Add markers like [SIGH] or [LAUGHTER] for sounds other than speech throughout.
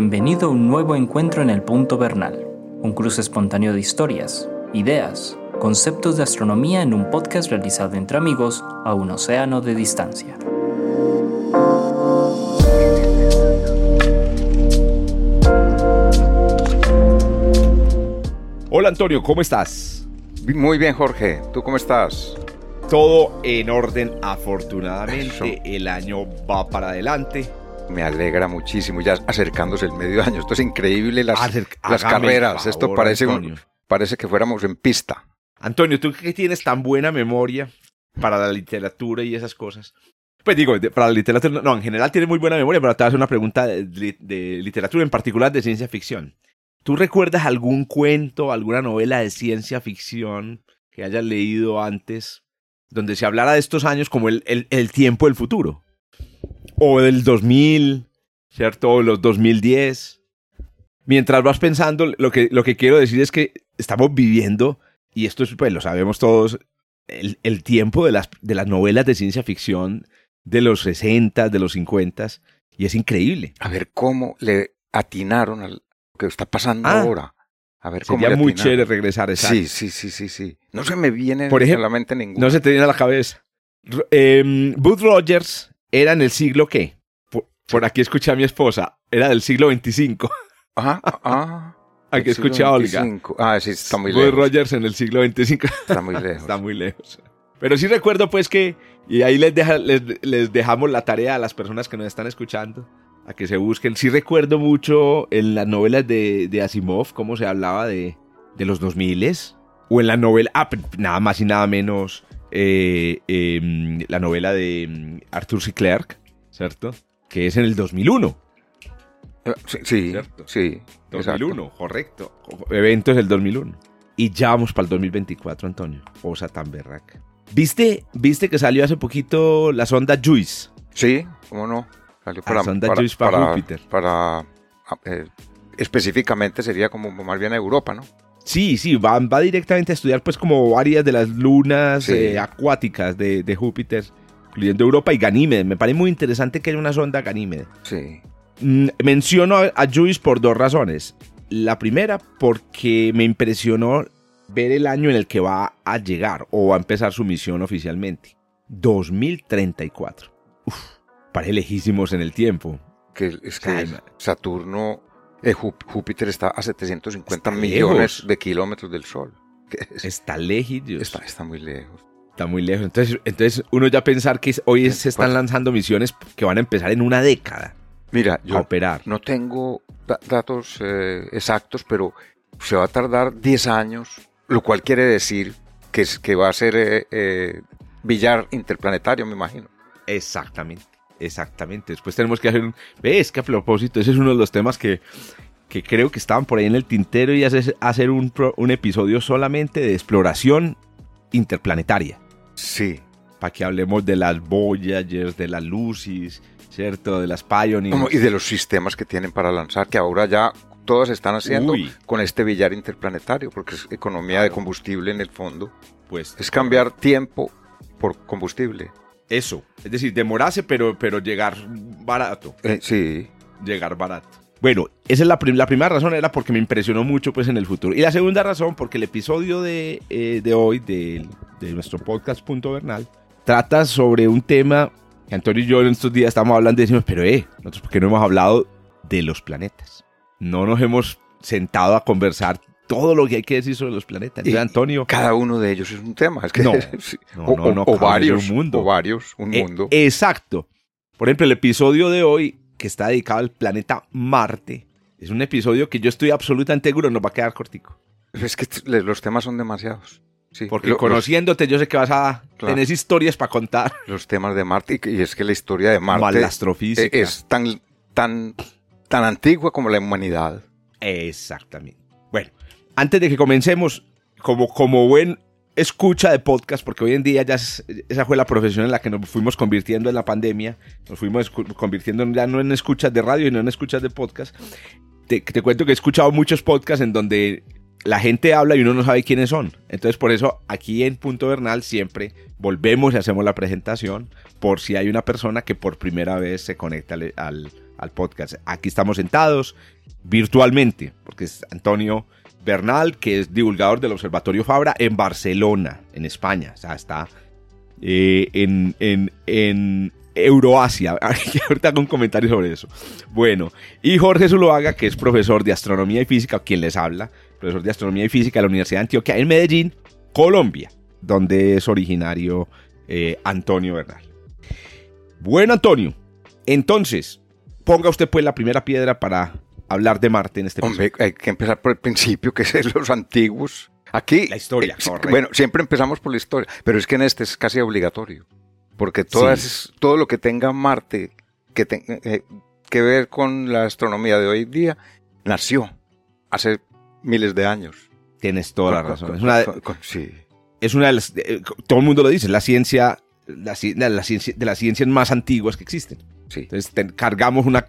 Bienvenido a un nuevo encuentro en el Punto Bernal, un cruce espontáneo de historias, ideas, conceptos de astronomía en un podcast realizado entre amigos a un océano de distancia. Hola Antonio, ¿cómo estás? Muy bien, Jorge. ¿Tú cómo estás? Todo en orden, afortunadamente. El año va para adelante. Me alegra muchísimo, ya acercándose el medio año. Esto es increíble, las, las carreras. Esto parece, parece que fuéramos en pista. Antonio, tú que tienes tan buena memoria para la literatura y esas cosas. Pues digo, para la literatura, no, en general tienes muy buena memoria, pero te voy a hacer una pregunta de literatura, en particular de ciencia ficción. ¿Tú recuerdas algún cuento, alguna novela de ciencia ficción que hayas leído antes, donde se hablara de estos años como el, el, tiempo del futuro? O del 2000, ¿cierto? O los 2010. Mientras vas pensando, lo que, lo que quiero decir es que estamos viviendo, y esto es, pues lo sabemos todos, el, el tiempo de las, de las novelas de ciencia ficción de los 60, de los 50, y es increíble. A ver cómo le atinaron al, que está pasando ah. ahora. A ver Sería muy chévere regresar a esa. Sí, sí, sí, sí, sí. No se me viene Por ejemplo, a la mente ninguna. No se te viene a la cabeza. Eh, Booth Rogers era en el siglo qué? Por, aquí escuché a mi esposa. Era del siglo 25. Ajá, [LAUGHS] ah. Aquí escuché a Olga. Ah, sí, está muy lejos. Booth Rogers en el siglo 25. Está muy lejos. [LAUGHS] está muy lejos. Pero sí recuerdo pues que, y ahí les, deja, les, les dejamos la tarea a las personas que nos están escuchando a que se busquen. Sí recuerdo mucho en las novelas de, de Asimov cómo se hablaba de, de los 2000 o en la novela, ah, nada más y nada menos, eh, em, la novela de em, Arthur C. Clarke, ¿cierto? Que es en el 2001. Eh, sí, sí, 2001, correcto. Eventos del 2001. Y ya vamos para el 2024, Antonio. Osa tan berraca. ¿Viste, ¿Viste que salió hace poquito la sonda JUICE? Sí, cómo no para, para, Júpiter. Para, ah, eh, específicamente sería como más bien a Europa, ¿no? Sí, sí, va, va directamente a estudiar pues como varias de las lunas eh, acuáticas de, de, Júpiter, incluyendo Europa y Ganímedes. Me parece muy interesante que haya una sonda Ganímedes. Sí. Mm, menciono a, a por dos razones. La primera, porque me impresionó ver el año en el que va a llegar o va a empezar su misión oficialmente. 2034. Uf parece lejísimos en el tiempo. Que es que Saturno, eh, Júpiter está a 750 millones de kilómetros del Sol. está lejos. Está, está muy lejos. Está muy lejos. Entonces, entonces uno ya pensar que hoy se están lanzando misiones que van a empezar en una década. Mira, yo a operar. no tengo datos eh, exactos, pero se va a tardar 10 años, lo cual quiere decir que, que va a ser eh, billar interplanetario, me imagino. Exactamente. Exactamente. Después tenemos que hacer un... ¿Ves que a propósito? Ese es uno de los temas que, que creo que estaban por ahí en el tintero y hacer, hacer un, un episodio solamente de exploración interplanetaria. Sí. Para que hablemos de las Voyagers, de las Lucis, ¿cierto? De las Pioneers. Y de los sistemas que tienen para lanzar, que ahora ya todas están haciendo con este billar interplanetario, porque es economía de combustible en el fondo. Pues es cambiar tiempo por combustible. Eso, es decir, demorarse, pero, pero llegar barato. Eh, sí. Llegar barato. Bueno, esa es la, la, primera razón, era porque me impresionó mucho pues en el futuro. Y la segunda razón, porque el episodio de, eh, de hoy de, de, nuestro podcast Punto Bernal trata sobre un tema que Antonio y yo en estos días estamos hablando y decimos, pero eh, nosotros porque no hemos hablado de los planetas. No nos hemos sentado a conversar todo lo que hay que decir sobre los planetas. Y Antonio. Cada uno de ellos es un tema. Es que, no, [LAUGHS] no, no, o, varios, un mundo. O varios, un eh, mundo. Exacto. Por ejemplo, el episodio de hoy, que está dedicado al planeta Marte, es un episodio que yo estoy absolutamente seguro nos va a quedar cortico. Es que los temas son demasiados. Sí, Porque conociéndote, yo sé que vas a tener historias para contar. Los temas de Marte, y, es que la historia de Marte la astrofísica. es tan, tan, tan antigua como la humanidad. Exactamente. Antes de que comencemos, como, como buen escucha de podcast, porque hoy en día ya esa fue la profesión en la que nos fuimos convirtiendo en la pandemia, nos fuimos convirtiendo ya no en escuchas de radio, sino en escuchas de podcast. Te, te cuento que he escuchado muchos podcasts en donde la gente habla y uno no sabe quiénes son. Entonces, por eso aquí en Punto Bernal siempre volvemos y hacemos la presentación por si hay una persona que por primera vez se conecta al, al podcast. Aquí estamos sentados virtualmente, porque es Antonio Bernal, que es divulgador del Observatorio Fabra en Barcelona, en España. O sea, está eh, en, en, en Euroasia. [LAUGHS] Ahorita hago un comentario sobre eso. Bueno, y Jorge Zuloaga, que es profesor de astronomía y física, quien les habla, profesor de astronomía y física de la Universidad de Antioquia en Medellín, Colombia, donde es originario eh, Antonio Bernal. Bueno, Antonio, entonces, ponga usted pues la primera piedra para hablar de Marte en este Hombre, hay que empezar por el principio, que es los antiguos. Aquí. La historia, eh, Bueno, siempre empezamos por la historia, pero es que en este es casi obligatorio. Porque todas, todo lo que tenga Marte que tenga eh, que ver con la astronomía de hoy día nació hace miles de años. Tienes toda la razón. es una, sí. es una de las. Eh, todo el mundo lo dice, la ciencia, la, la, ciencia de las ciencias más antiguas que existen. Sí. Entonces cargamos una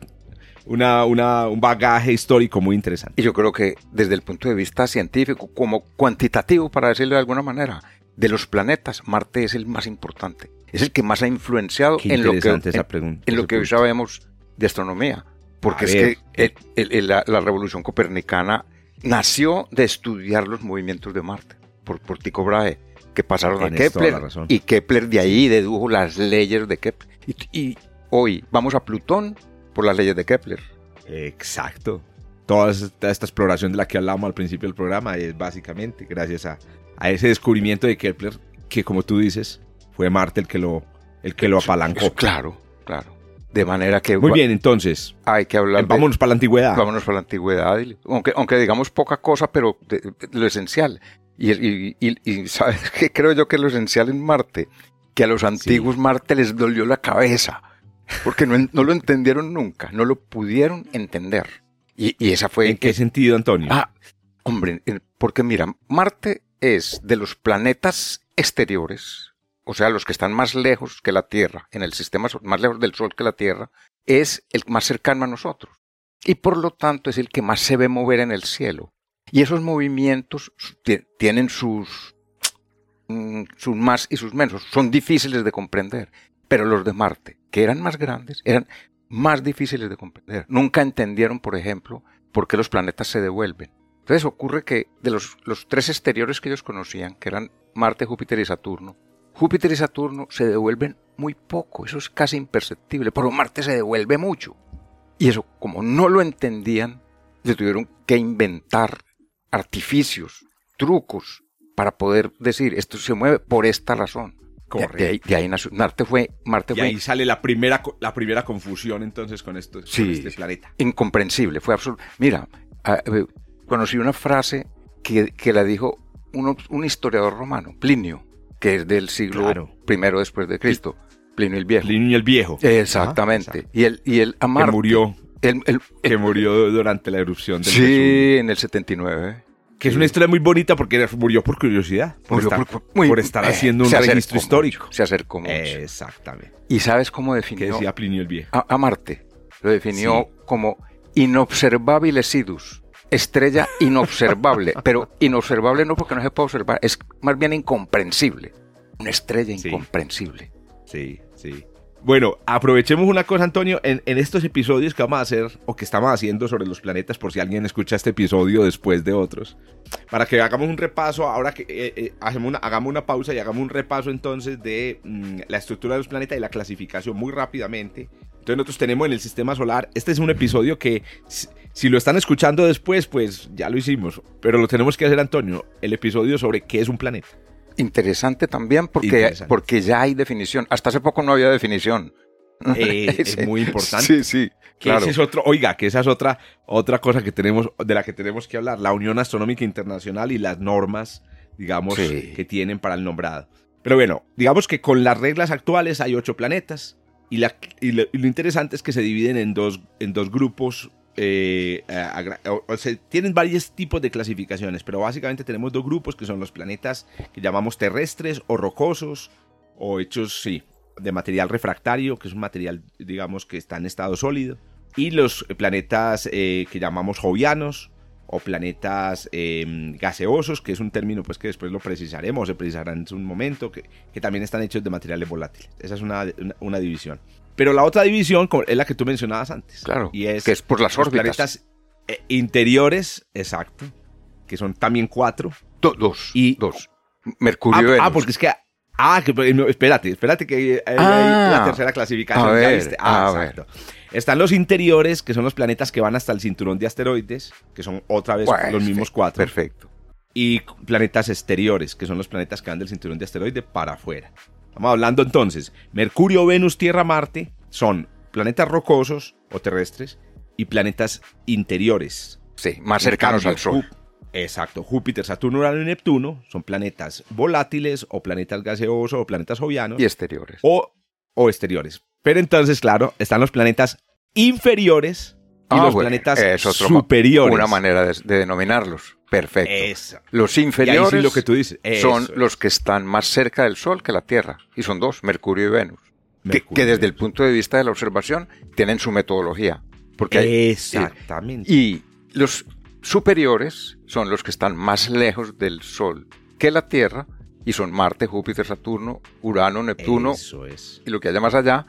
una, una, un bagaje histórico muy interesante. Y yo creo que desde el punto de vista científico, como cuantitativo, para decirlo de alguna manera, de los planetas, Marte es el más importante. Es el que más ha influenciado en lo que, esa pregunta, en, lo que hoy sabemos de astronomía. Porque es que la, revolución copernicana nació de estudiar los movimientos de Marte por, por Tycho Brahe, que pasaron a Kepler. Y Kepler de ahí dedujo las leyes de Kepler. y hoy vamos a Plutón por las leyes de Kepler. Exacto. Toda esta, exploración de la que hablamos al principio del programa es básicamente gracias a, ese descubrimiento de Kepler que, como tú dices, fue Marte el que lo, el que lo apalancó. Claro, claro. De manera que... Muy bien, entonces. Hay que hablar... Vámonos para la antigüedad. Vámonos para la antigüedad. Aunque, aunque digamos poca cosa, pero lo esencial. Y, ¿sabes qué creo yo que es lo esencial en Marte? Que a los antiguos Marte les dolió la cabeza porque no, lo entendieron nunca, no lo pudieron entender. Y, esa fue... ¿En qué sentido, Antonio? Ah, hombre, porque mira, Marte es de los planetas exteriores, o sea, los que están más lejos que la Tierra, en el sistema más lejos del Sol que la Tierra, es el más cercano a nosotros. Y por lo tanto es el que más se ve mover en el cielo. Y esos movimientos tienen sus, mm, sus más y sus menos, son difíciles de comprender. Pero los de Marte, que eran más grandes, eran más difíciles de comprender. Nunca entendieron, por ejemplo, por qué los planetas se devuelven. Entonces ocurre que de los, tres exteriores que ellos conocían, que eran Marte, Júpiter y Saturno, Júpiter y Saturno se devuelven muy poco, eso es casi imperceptible, pero Marte se devuelve mucho. Y eso, como no lo entendían, se tuvieron que inventar artificios, trucos, para poder decir, esto se mueve por esta razón. Correcto. De, ahí, Marte fue. Marte y ahí sale la primera, la primera confusión entonces con, esto, este planeta. Incomprensible, fue absoluto. Mira, eh, conocí una frase que, que la dijo un, historiador romano, Plinio, que es del siglo primero después de Cristo. Plinio el Viejo. Plinio el Viejo. Exactamente. y él, y él a Marte, que murió. que murió durante la erupción del Sí, en el 79. Que es una historia muy bonita porque murió por curiosidad. Por, estar, haciendo un registro histórico. Se acercó mucho. Exactamente. ¿Y sabes cómo definió? Que decía Plinio el Viejo. A, Marte. Lo definió como inobservable sidus. Estrella inobservable. [LAUGHS] pero inobservable no porque no se puede observar, es más bien incomprensible. Una estrella incomprensible. Sí, sí. Bueno, aprovechemos una cosa, Antonio, en, estos episodios que vamos a hacer o que estamos haciendo sobre los planetas, por si alguien escucha este episodio después de otros, para que hagamos un repaso, ahora que eh, eh, hagamos una pausa y hagamos un repaso entonces de mm, la estructura de los planetas y la clasificación muy rápidamente. Entonces nosotros tenemos en el sistema solar, este es un episodio que si lo están escuchando después, pues ya lo hicimos, pero lo tenemos que hacer, Antonio, el episodio sobre qué es un planeta interesante también porque, porque ya hay definición. Hasta hace poco no había definición. Eh, [LAUGHS] es muy importante. Sí, sí. claro. es otro, oiga, que esa es otra, otra cosa que tenemos, de la que tenemos que hablar, la Unión Astronómica Internacional y las normas, digamos, que tienen para el nombrado. Pero bueno, digamos que con las reglas actuales hay ocho planetas y, la, y, lo, interesante es que se dividen en dos, en dos grupos eh, tienen varios tipos de clasificaciones, pero básicamente tenemos dos grupos que son los planetas que llamamos terrestres o rocosos o hechos, sí, de material refractario, que es un material, digamos, que está en estado sólido, y los planetas eh, que llamamos jovianos o planetas em, gaseosos, que es un término pues que después lo precisaremos, se precisará en un momento, que, que, también están hechos de materiales volátiles. Esa es una, una división. Pero la otra división es la que tú mencionabas antes. Claro, Y es, que es por las los órbitas. planetas eh, interiores, exacto, que son también cuatro. Do- dos. Y- dos. Mercurio Ah, ah, porque es que... Ah, que, no, espérate, espérate que hay, hay Ah. la tercera clasificación. A ¿ya ver, viste? Ah, a exacto. Están los interiores, que son los planetas que van hasta el cinturón de asteroides, que son otra vez Bueno, los mismos sí, cuatro. Perfecto. y planetas exteriores, que son los planetas que van del cinturón de asteroide para afuera. Estamos hablando entonces, Mercurio, Venus, Tierra, Marte son planetas rocosos o terrestres y planetas interiores. Sí, más cercanos cambio, al Sol. Jú- Exacto, Júpiter, Saturno, Urano y Neptuno son planetas volátiles o planetas gaseosos o planetas jovianos Y exteriores. o, o exteriores. Pero entonces, claro, están los planetas inferiores y Ah, los bueno, planetas es otro superiores. Una manera de, de denominarlos. Perfecto. Los inferiores sí lo que tú dices. son eso los que están más cerca del Sol que la Tierra. Y son dos, Mercurio y Venus. Que, Mercurio que y desde el punto de vista de la observación tienen su metodología. Porque hay- Exactamente. y los superiores son los que están más lejos del Sol que la Tierra y son Marte, Júpiter, Saturno, Urano, Neptuno Eso es. y lo que haya más allá,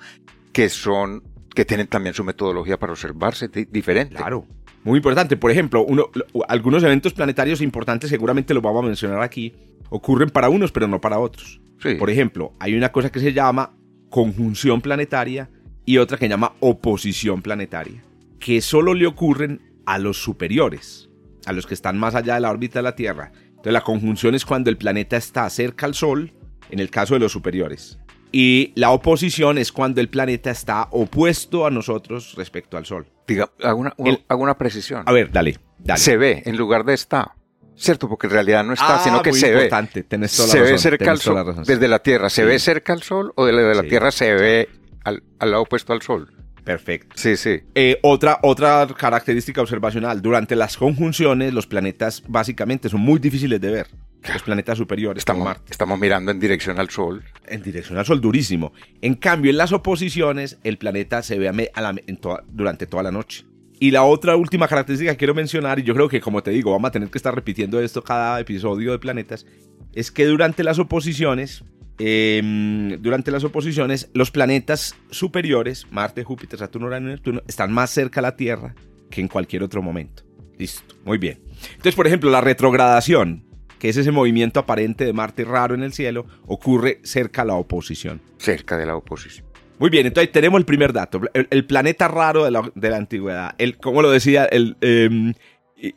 que son que tienen también su metodología para observarse di- diferente. Claro. Muy importante. Por ejemplo, uno, lo- algunos eventos planetarios importantes, seguramente los vamos a mencionar aquí, ocurren para unos, pero no para otros. Sí. Por ejemplo, hay una cosa que se llama conjunción planetaria y otra que se llama oposición planetaria, que solo le ocurren a los superiores, a los que están más allá de la órbita de la Tierra. Entonces, la conjunción es cuando el planeta está cerca al Sol, en el caso de los superiores. Y la oposición es cuando el planeta está opuesto a nosotros respecto al Sol. Diga, hago una, El- hago una precisión. A ver, dale, dale. Se ve en lugar de está. ¿Cierto? Porque en realidad no está, Ah, sino que se ve. importante, tenés toda la se ve cerca al sol. la razón, sí. Desde la Tierra, ¿se Sí. ve cerca al Sol o desde la Sí. Tierra se ve al, al lado opuesto al Sol? Perfecto. Sí, sí. Eh, otra, otra característica observacional, durante las conjunciones los planetas básicamente son muy difíciles de ver. Los planetas superiores, Estamos, Marte, estamos mirando en dirección al Sol. en dirección al Sol durísimo. En cambio, en las oposiciones, el planeta se ve a la- en toda- durante toda la noche. Y la otra última característica que quiero mencionar, y yo creo que como te digo, vamos a tener que estar repitiendo esto cada episodio de planetas, es que durante las oposiciones, eh, durante las oposiciones, los planetas superiores, Marte, Júpiter, Saturno, Urano y Neptuno, están más cerca a la Tierra que en cualquier otro momento. Listo, muy bien. Entonces, por ejemplo, la retrogradación, que es ese movimiento aparente de Marte raro en el cielo, ocurre cerca a la oposición. Cerca de la oposición. Muy bien, entonces tenemos el primer dato, el, el planeta raro de la, de la antigüedad, el, como lo decía, el em,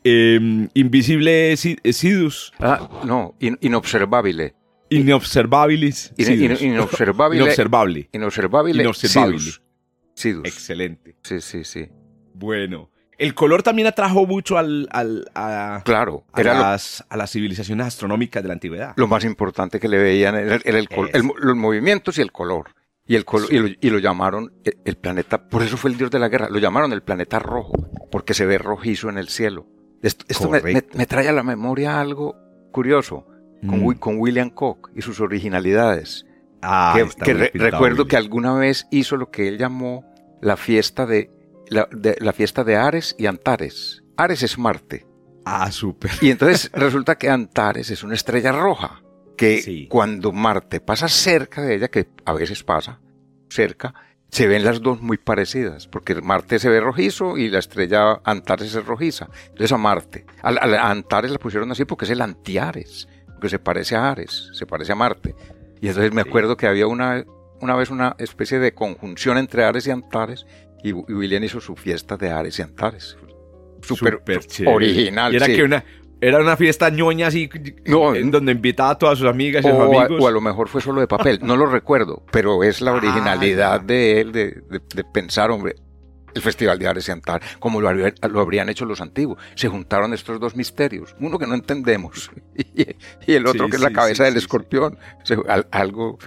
em, invisible Si- Sidus, Ah, no, in- inobservable. inobservabilis In- Sidus. in- inobservable. Inobservable. Inobservable. Inobservable. Sidus. Sidus. Excelente. Sí, sí, sí. Bueno, el color también atrajo mucho al, al- a, Claro, a era lo, las, a las civilizaciones astronómicas de la antigüedad. lo más importante que le veían era, era el el los movimientos y el color. Y, el colo- y, lo, y lo llamaron el, el planeta, por eso fue el dios de la guerra, lo llamaron el planeta rojo, porque se ve rojizo en el cielo. Esto, esto me, me- Correcto. me trae a la memoria algo curioso con, Mm. Con William Koch y sus originalidades. Ah, que re- recuerdo que alguna vez hizo lo que él llamó la fiesta de la, de- la fiesta de Ares y Antares. Ares es Marte. Ah, súper. Y entonces [LAUGHS] resulta que Antares es una estrella roja, que Sí. cuando Marte pasa cerca de ella, que a veces pasa cerca, se ven las dos muy parecidas, porque Marte se ve rojizo y la estrella Antares es rojiza. Entonces a Marte, a, Antares la pusieron así porque es el Antiares, porque se parece a Ares, se parece a Marte. Y entonces me acuerdo que había una, una vez una especie de conjunción entre Ares y Antares, y, y William hizo su fiesta de Ares y Antares. Súper original. Y era sí. que una, era una fiesta ñoña así, No, en donde invitaba a todas sus amigas y sus O a, amigos. o a lo mejor fue solo de papel, no lo recuerdo, pero es la Ah, originalidad de él de, de- de pensar, hombre, el Festival de Ares y Antar, como lo, habría- lo habrían hecho los antiguos. Se juntaron estos dos misterios, uno que no entendemos [LAUGHS] y, y el otro Sí, que es la sí, cabeza sí, del escorpión. Algo,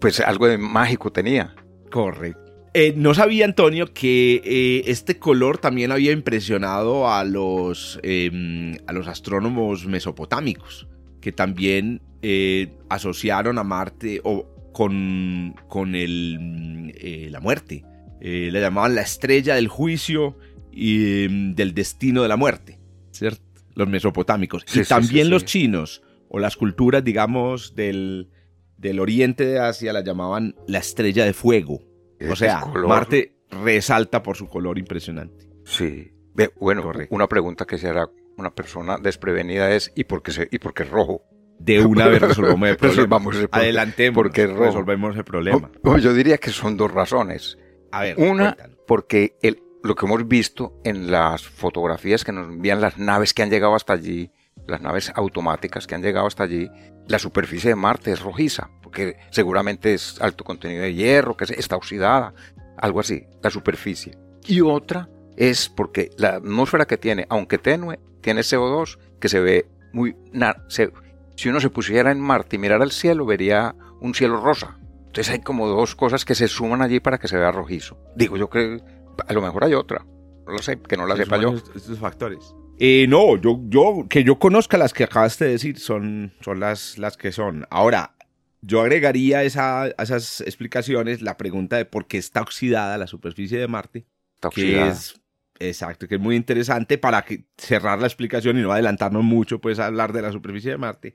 pues algo de mágico tenía. Correcto. Eh, no sabía, Antonio, que eh, este color también había impresionado a los, eh, a los astrónomos mesopotámicos, que también eh, asociaron a Marte o con, con el, mm, la muerte. Le llamaban la estrella del juicio y mm, del destino de la muerte, ¿cierto? Los mesopotámicos. Sí, y sí, también sí, los chinos o las culturas, digamos, del, del oriente de Asia la llamaban la estrella de fuego. O sea, Marte resalta por su color impresionante. Sí. bueno, una pregunta que se hará una persona desprevenida es ¿y por qué, se, y por qué es rojo? De una vez [LAUGHS] resolvemos el problema. Adelantemos, porque resolvemos el problema. yo diría que son dos razones. A ver, una, porque el, lo que hemos visto en las fotografías que nos envían las naves que han llegado hasta allí, las naves automáticas que han llegado hasta allí, la superficie de Marte es rojiza, porque seguramente es alto contenido de hierro, que está oxidada, algo así, la superficie. Y otra es porque la atmósfera que tiene, aunque tenue, tiene CO2 que se ve muy... si uno se pusiera en Marte y mirara al cielo, vería un cielo rosa. Entonces hay como dos cosas que se suman allí para que se vea rojizo. Digo yo que a lo mejor hay otra. No lo sé, que no la sepa yo. Estos factores. Eh, no, yo, yo, que yo conozca las que acabaste de decir son, son las, las que son. Ahora, yo agregaría esa, a esas explicaciones la pregunta de por qué está oxidada la superficie de Marte. Está oxidada. Que es, exacto, que es muy interesante para que, cerrar la explicación y no adelantarnos mucho, pues, a hablar de la superficie de Marte.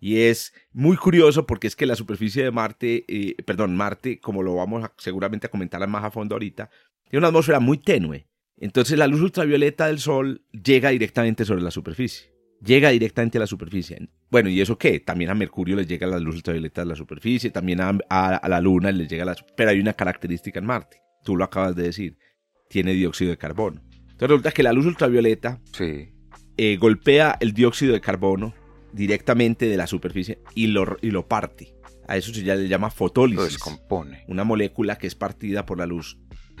Y es muy curioso porque es que la superficie de Marte, eh, perdón, Marte, como lo vamos a, seguramente a comentar más a fondo ahorita, tiene una atmósfera muy tenue. Entonces la luz ultravioleta del Sol llega directamente sobre la superficie. Llega directamente a la superficie. Bueno, ¿y eso qué? También a Mercurio le llega la luz ultravioleta de la superficie, también a, la Luna le llega la... Pero hay una característica en Marte, tú lo acabas de decir, tiene dióxido de carbono. Entonces resulta que la luz ultravioleta sí. Eh, golpea el dióxido de carbono directamente de la superficie y lo, y lo parte. A eso se le llama fotólisis. Lo descompone. Una molécula que es partida por la luz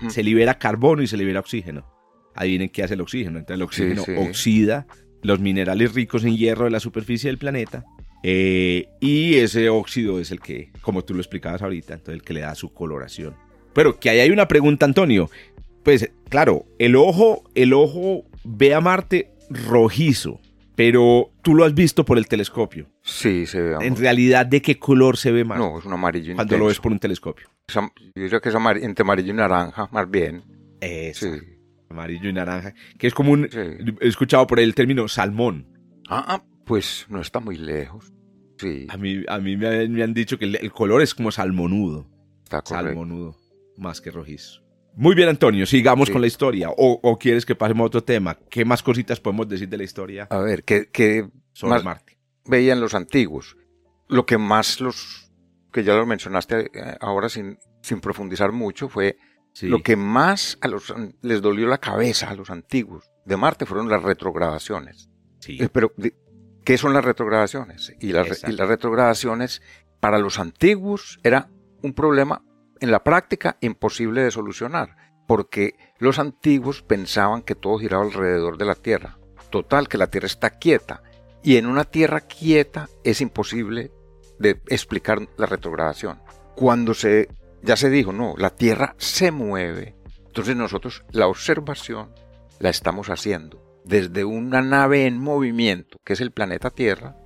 se libera carbono y se libera oxígeno. Adivinen qué hace el oxígeno. Entonces el oxígeno oxida los minerales ricos en hierro de la superficie del planeta. Eh, y ese óxido es el que, como tú lo explicabas ahorita, entonces el que le da su coloración. Pero que ahí hay una pregunta, Antonio. Pues claro, el ojo, el ojo ve a Marte rojizo, pero tú lo has visto por el telescopio. Sí, se ve. En realidad, ¿de qué color se ve Marte? No, es un amarillo Cuando lo ves por un telescopio. Yo diría que es entre amarillo y naranja, más bien. Eso. Sí. Amarillo y naranja. Que es como un. He escuchado por ahí el término salmón. Ah, ah, pues no está muy lejos. Sí. A mí, a mí me, han dicho que el, color es como salmonudo. Está correcto. Salmonudo, más que rojizo. Muy bien, Antonio, sigamos con la historia. O, quieres que pasemos a otro tema? ¿Qué más cositas podemos decir de la historia? A ver, ¿qué, sobre Marte? Veían los antiguos. Lo que más los, que ya lo mencionaste eh, ahora sin, sin profundizar mucho, fue lo que más a los, les dolió la cabeza a los antiguos de Marte fueron las retrogradaciones. Sí. Eh, pero, ¿qué son las retrogradaciones? Y las, y las retrogradaciones para los antiguos era un problema en la práctica imposible de solucionar, porque los antiguos pensaban que todo giraba alrededor de la Tierra. Total, que la Tierra está quieta. Y en una Tierra quieta es imposible de explicar la retrogradación. Cuando se, ya se dijo, no, la Tierra se mueve. Entonces nosotros la observación la estamos haciendo desde una nave en movimiento, que es el planeta Tierra,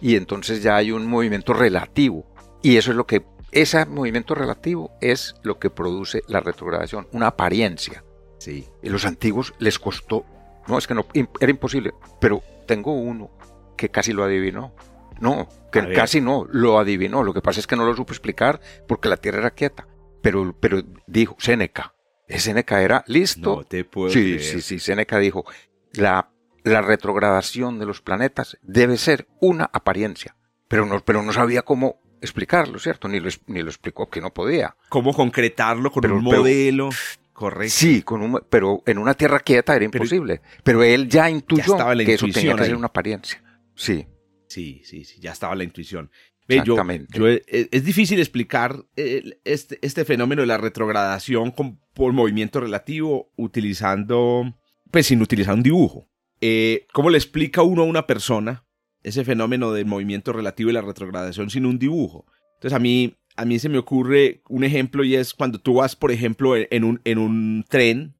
y entonces ya hay un movimiento relativo. Y eso es lo que ese movimiento relativo es lo que produce la retrogradación, una apariencia. Sí. Y los antiguos les costó, no, es que no, era imposible, pero tengo uno que casi lo adivinó. No, que casi no, lo adivinó. Lo que pasa es que no lo supo explicar porque la Tierra era quieta. Pero, pero dijo, Séneca. Séneca era listo. No te puedo sí, sí, sí. Séneca dijo, la, la retrogradación de los planetas debe ser una apariencia. Pero no, pero no sabía cómo explicarlo, ¿cierto? Ni lo, ni lo explicó que no podía. ¿Cómo concretarlo con un modelo? Correcto. Sí, con un, pero en una tierra quieta era imposible. Pero, él ya intuyó que eso tenía que ser una apariencia. Sí. Sí, sí, sí, ya estaba la intuición. Exactamente. es, difícil explicar eh, este, este, fenómeno de la retrogradación por movimiento relativo utilizando, pues sin utilizar un dibujo. Eh, ¿Cómo le explica uno a una persona ese fenómeno del movimiento relativo y la retrogradación sin un dibujo. Entonces a mí, a mí se me ocurre un ejemplo y es cuando tú vas, por ejemplo, en un, en un tren,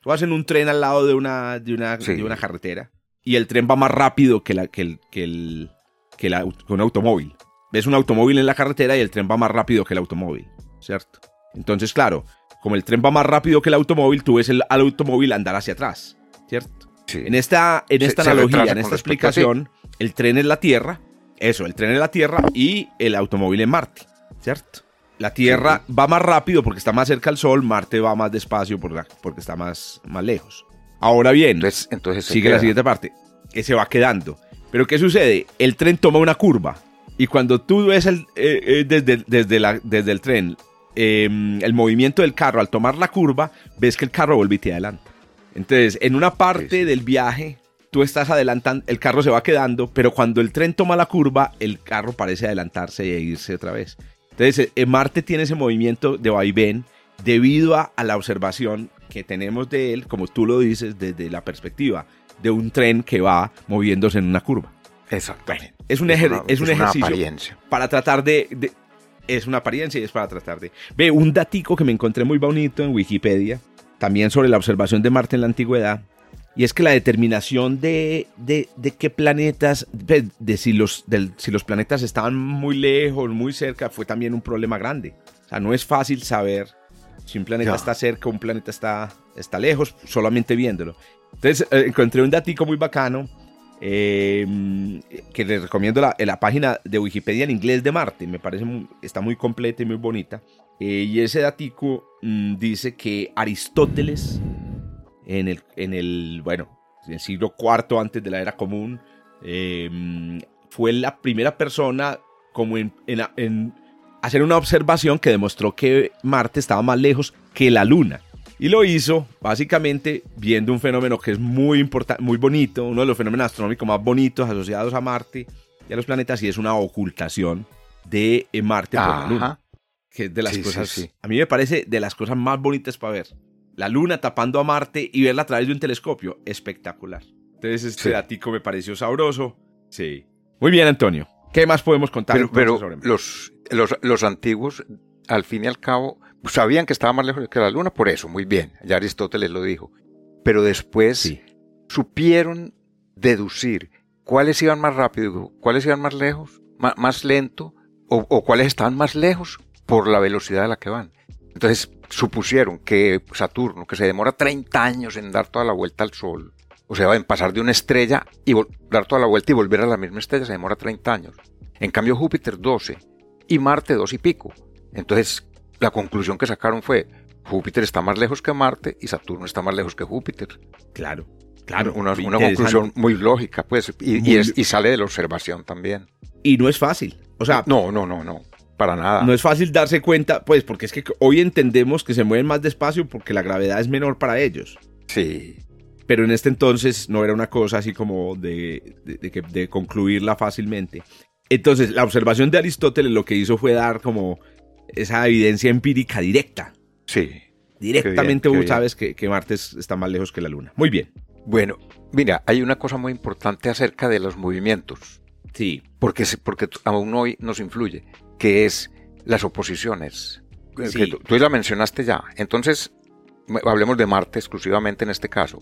tú vas en un tren al lado de una, de una, de una carretera y el tren va más rápido que, la, que, el, que, el, que, la, un automóvil. Ves un automóvil en la carretera y el tren va más rápido que el automóvil, ¿cierto? Entonces, claro, como el tren va más rápido que el automóvil, tú ves el, al automóvil andar hacia atrás, ¿cierto? En esta, en esta analogía, en esta explicación, el tren es la Tierra, eso, el tren es la Tierra y el automóvil en Marte, ¿cierto? La Tierra va más rápido porque está más cerca al Sol, Marte va más despacio porque está más, más lejos. Ahora bien, entonces, entonces sigue la siguiente parte, que se va quedando. Pero ¿qué sucede? El tren toma una curva y cuando tú ves el, eh, eh, desde, desde, la, desde el tren em, el movimiento del carro al tomar la curva, ves que el carro vuelve y te adelanta. Entonces, en una parte del viaje, tú estás adelantando, el carro se va quedando, pero cuando el tren toma la curva, el carro parece adelantarse e irse otra vez. Entonces, eh, Marte tiene ese movimiento de vaivén debido a, la observación que tenemos de él, como tú lo dices, desde la perspectiva de un tren que va moviéndose en una curva. Exactamente. es un, es, un ejercicio para tratar de, Es una apariencia y es para tratar de... Ve, un datico que me encontré muy bonito en Wikipedia, también sobre la observación de Marte en la antigüedad, y es que la determinación de, de, qué planetas, de, si, los, si los planetas estaban muy lejos, muy cerca, fue también un problema grande. O sea, no es fácil saber si un planeta está cerca un planeta está, está lejos, solamente viéndolo. Entonces, eh, encontré un datico muy bacano eh, que les recomiendo la, la, página de Wikipedia en inglés de Marte. Me parece está muy completa y muy bonita. Eh, y ese datico mm, dice que Aristóteles en el, en el bueno, en el siglo IV antes de la era común, em, fue la primera persona como en, en, hacer una observación que demostró que Marte estaba más lejos que la Luna. Y lo hizo básicamente viendo un fenómeno que es muy importante, muy bonito, uno de los fenómenos astronómicos más bonitos asociados a Marte y a los planetas, y es una ocultación de Marte por la Luna. Que es de las cosas, a mí me parece de las cosas más bonitas para ver la luna tapando a Marte y verla a través de un telescopio. Espectacular. Entonces este datico me pareció sabroso. Sí. Muy bien, Antonio. ¿Qué más podemos contar? Pero, los, los, los, antiguos, al fin y al cabo, sabían que estaba más lejos que la luna, por eso, muy bien. Ya Aristóteles lo dijo. Pero después supieron deducir cuáles iban más rápido, cuáles iban más lejos, más, lento, o, o cuáles estaban más lejos por la velocidad a la que van. Entonces supusieron que Saturno, que se demora 30 años en dar toda la vuelta al Sol, o sea, en pasar de una estrella y dar toda la vuelta y volver a la misma estrella, se demora 30 años. En cambio, Júpiter 12 y Marte 2 y pico. Entonces, la conclusión que sacaron fue, Júpiter está más lejos que Marte y Saturno está más lejos que Júpiter. Claro, claro. Una, conclusión muy lógica, pues, y, y sale de la observación también. Y no es fácil. O sea, no, no, no, no. Para nada. No es fácil darse cuenta, pues, porque es que hoy entendemos que se mueven más despacio porque la gravedad es menor para ellos. Sí. Pero en este entonces no era una cosa así como de, de, concluirla fácilmente. Entonces, la observación de Aristóteles lo que hizo fue dar como esa evidencia empírica directa. Sí. Directamente vos sabes que, que Marte está más lejos que la Luna. Muy bien. Bueno, mira, hay una cosa muy importante acerca de los movimientos. Sí. Porque, porque aún hoy nos influye que es las oposiciones. Que tú, la mencionaste ya. Entonces, hablemos de Marte exclusivamente en este caso.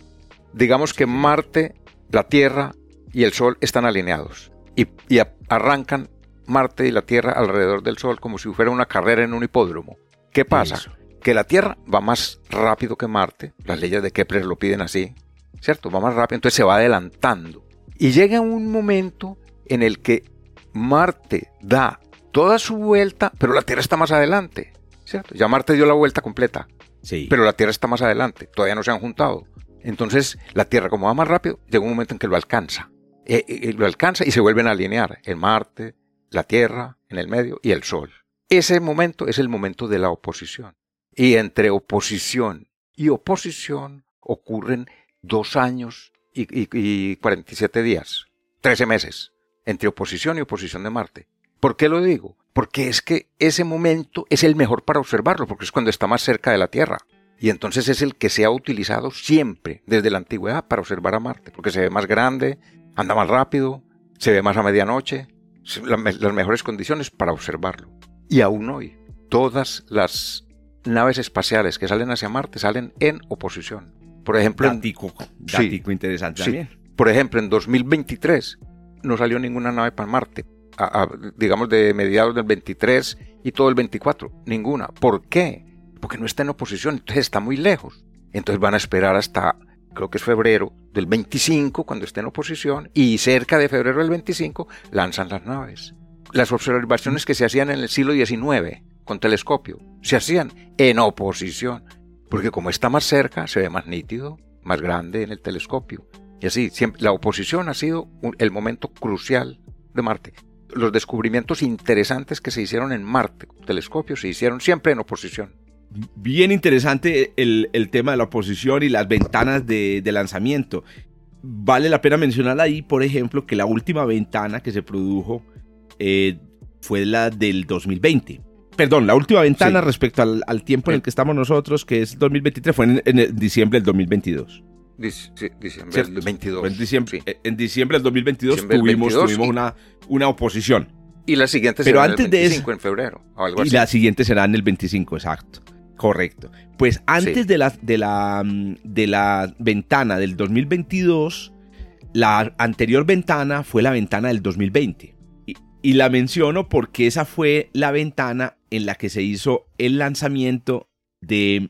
Digamos que Marte, la Tierra y el Sol están alineados y, arrancan Marte y la Tierra alrededor del Sol como si fuera una carrera en un hipódromo. ¿Qué pasa? Que la Tierra va más rápido que Marte, las leyes de Kepler lo piden así, ¿cierto? Va más rápido, entonces se va adelantando. Y llega un momento en el que Marte da toda su vuelta, pero la Tierra está más adelante, ¿cierto? Ya Marte dio la vuelta completa, sí. pero la Tierra está más adelante, todavía no se han juntado. Entonces, la Tierra, como va más rápido, llega un momento en que lo alcanza. Eh, eh, eh, lo alcanza y se vuelven a alinear el Marte, la Tierra, en el medio y el Sol. Ese momento es el momento de la oposición. Y entre oposición y oposición ocurren dos años y, y, y 47 días, 13 meses, entre oposición y oposición de Marte. ¿Por qué lo digo? Porque es que ese momento es el mejor para observarlo, porque es cuando está más cerca de la Tierra. Y entonces es el que se ha utilizado siempre, desde la antigüedad, para observar a Marte, porque se ve más grande, anda más rápido, se ve más a medianoche, las mejores condiciones para observarlo. Y aún hoy, todas las naves espaciales que salen hacia Marte salen en oposición. Por ejemplo, dático, interesante también. Por ejemplo, en 2023 no salió ninguna nave para Marte, digamos, de mediados del 23 y todo el 24. Ninguna. ¿Por qué? Porque no está en oposición, entonces está muy lejos. Entonces van a esperar hasta, creo que es febrero del 25, cuando esté en oposición, y cerca de febrero del 25 lanzan las naves. Las observaciones que se hacían en el siglo XIX, con telescopio, se hacían en oposición, porque como está más cerca, se ve más nítido, más grande en el telescopio. Y así, siempre, la oposición ha sido el momento crucial de Marte. Los descubrimientos interesantes que se hicieron en Marte, telescopios, se hicieron siempre en oposición. Bien interesante el, tema de la oposición y las ventanas de, lanzamiento. Vale la pena mencionar ahí, por ejemplo, que la última ventana que se produjo eh, fue la del 2020. Perdón, la última ventana respecto al, tiempo en el que estamos nosotros, que es 2023, fue en, diciembre del 2022. diciembre del 22. En diciembre, en diciembre del 2022 tuvimos, tuvimos una, una oposición. Y la siguiente será Pero antes el 25 en febrero. y la siguiente será en el 25, exacto. Correcto. Pues antes de, la, de, la, de la ventana del 2022, la anterior ventana fue la ventana del 2020. Y la menciono porque esa fue la ventana en la que se hizo el lanzamiento de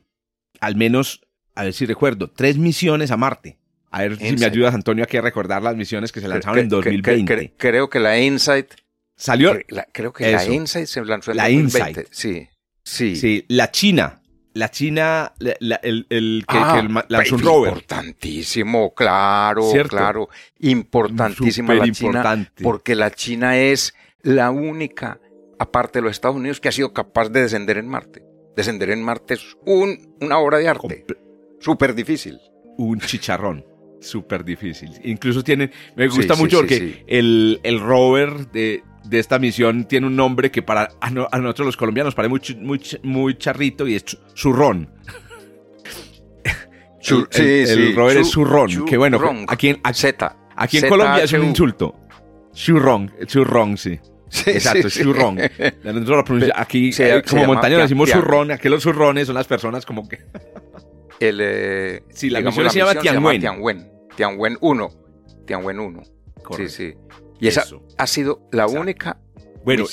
al menos, a ver si recuerdo, tres misiones a Marte. A ver si me ayudas, Antonio, aquí a recordar las misiones que se lanzaron en 2020. creo que la Insight. Salió. creo que la Insight se lanzó en la 2020. Insight. Sí. Sí. Sí. La China. La China, el, el, que, ah, lanzó un rover. Importantísimo, claro, claro. Importantísima la China. Porque la China es la única, aparte de los Estados Unidos, que ha sido capaz de descender en Marte. Descender en Marte es un, una obra de arte. Súper difícil. Un chicharrón. [LAUGHS] Súper difícil. Incluso tiene, me gusta mucho porque El, el rover de, de esta misión tiene un nombre que para a, nosotros los colombianos parece muy, muy, muy charrito y es churrón. [LAUGHS] el, rover es churrón. que bueno, aquí en, aquí en Colombia es un insulto. Churrón, churrón, sí. Exacto, es churrón. [LAUGHS] aquí, eh, como montaña decimos churrón, aquí los churrones son las personas como que... [LAUGHS] El, eh, sí, la misión se llama Tianwen. Tianwen. Tianwen 1. Tianwen 1. Sí, sí. Y esa ha sido la única bueno,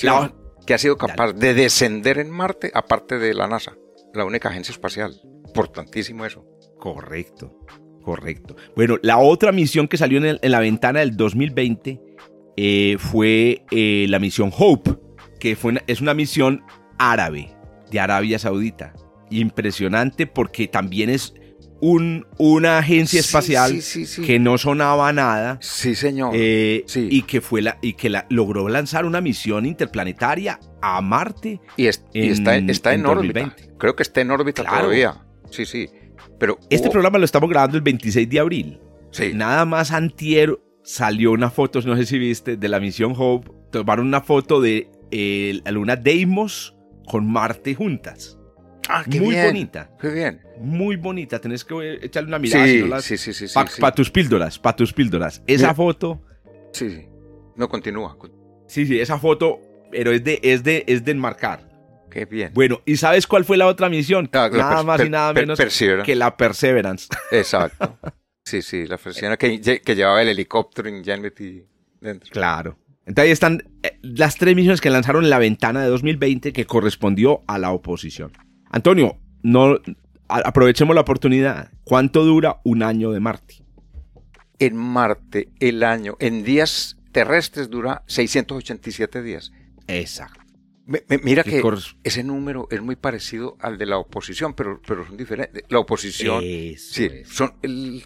que ha sido capaz de descender en Marte, aparte de la NASA. La única agencia espacial. Importantísimo eso. Correcto, correcto. Bueno, la otra misión que salió en, en la ventana del 2020 eh, fue eh, la misión Hope, que fue es una misión árabe, de Arabia Saudita. Impresionante porque también es un, una agencia espacial que no sonaba nada. Sí, señor. Eh, y que fue la, y que la, logró lanzar una misión interplanetaria a Marte. Y, está, está en, órbita. Creo que está en órbita todavía. Sí, sí. Pero este programa lo estamos grabando el 26 de abril. Sí. Nada más antier salió una foto, no sé si viste, de la misión Hope. Tomaron una foto de eh, la luna Deimos con Marte juntas. Ah, qué Muy bonita. Qué bien. Muy bonita. Tenés que echarle una mirada. Sí, sí, sí, sí. Para tus píldoras, para tus píldoras. Esa foto. Sí, sí. No continúa. Sí, sí, esa foto, pero es de, es de, es de enmarcar. Qué bien. Bueno, ¿y sabes cuál fue la otra misión? Ah, nada más y nada menos que la Perseverance. [LAUGHS] Exacto. Sí, sí, la persona que, que, llevaba el helicóptero en Janety dentro. Claro. Entonces ahí están eh, las tres misiones que lanzaron en la ventana de 2020 que correspondió a la oposición. Antonio, no aprovechemos la oportunidad. ¿Cuánto dura un año de Marte? En Marte, el año, en días terrestres dura 687 días. Exacto mira que ese número es muy parecido al de la oposición, pero, pero son diferentes. La oposición, sí, son,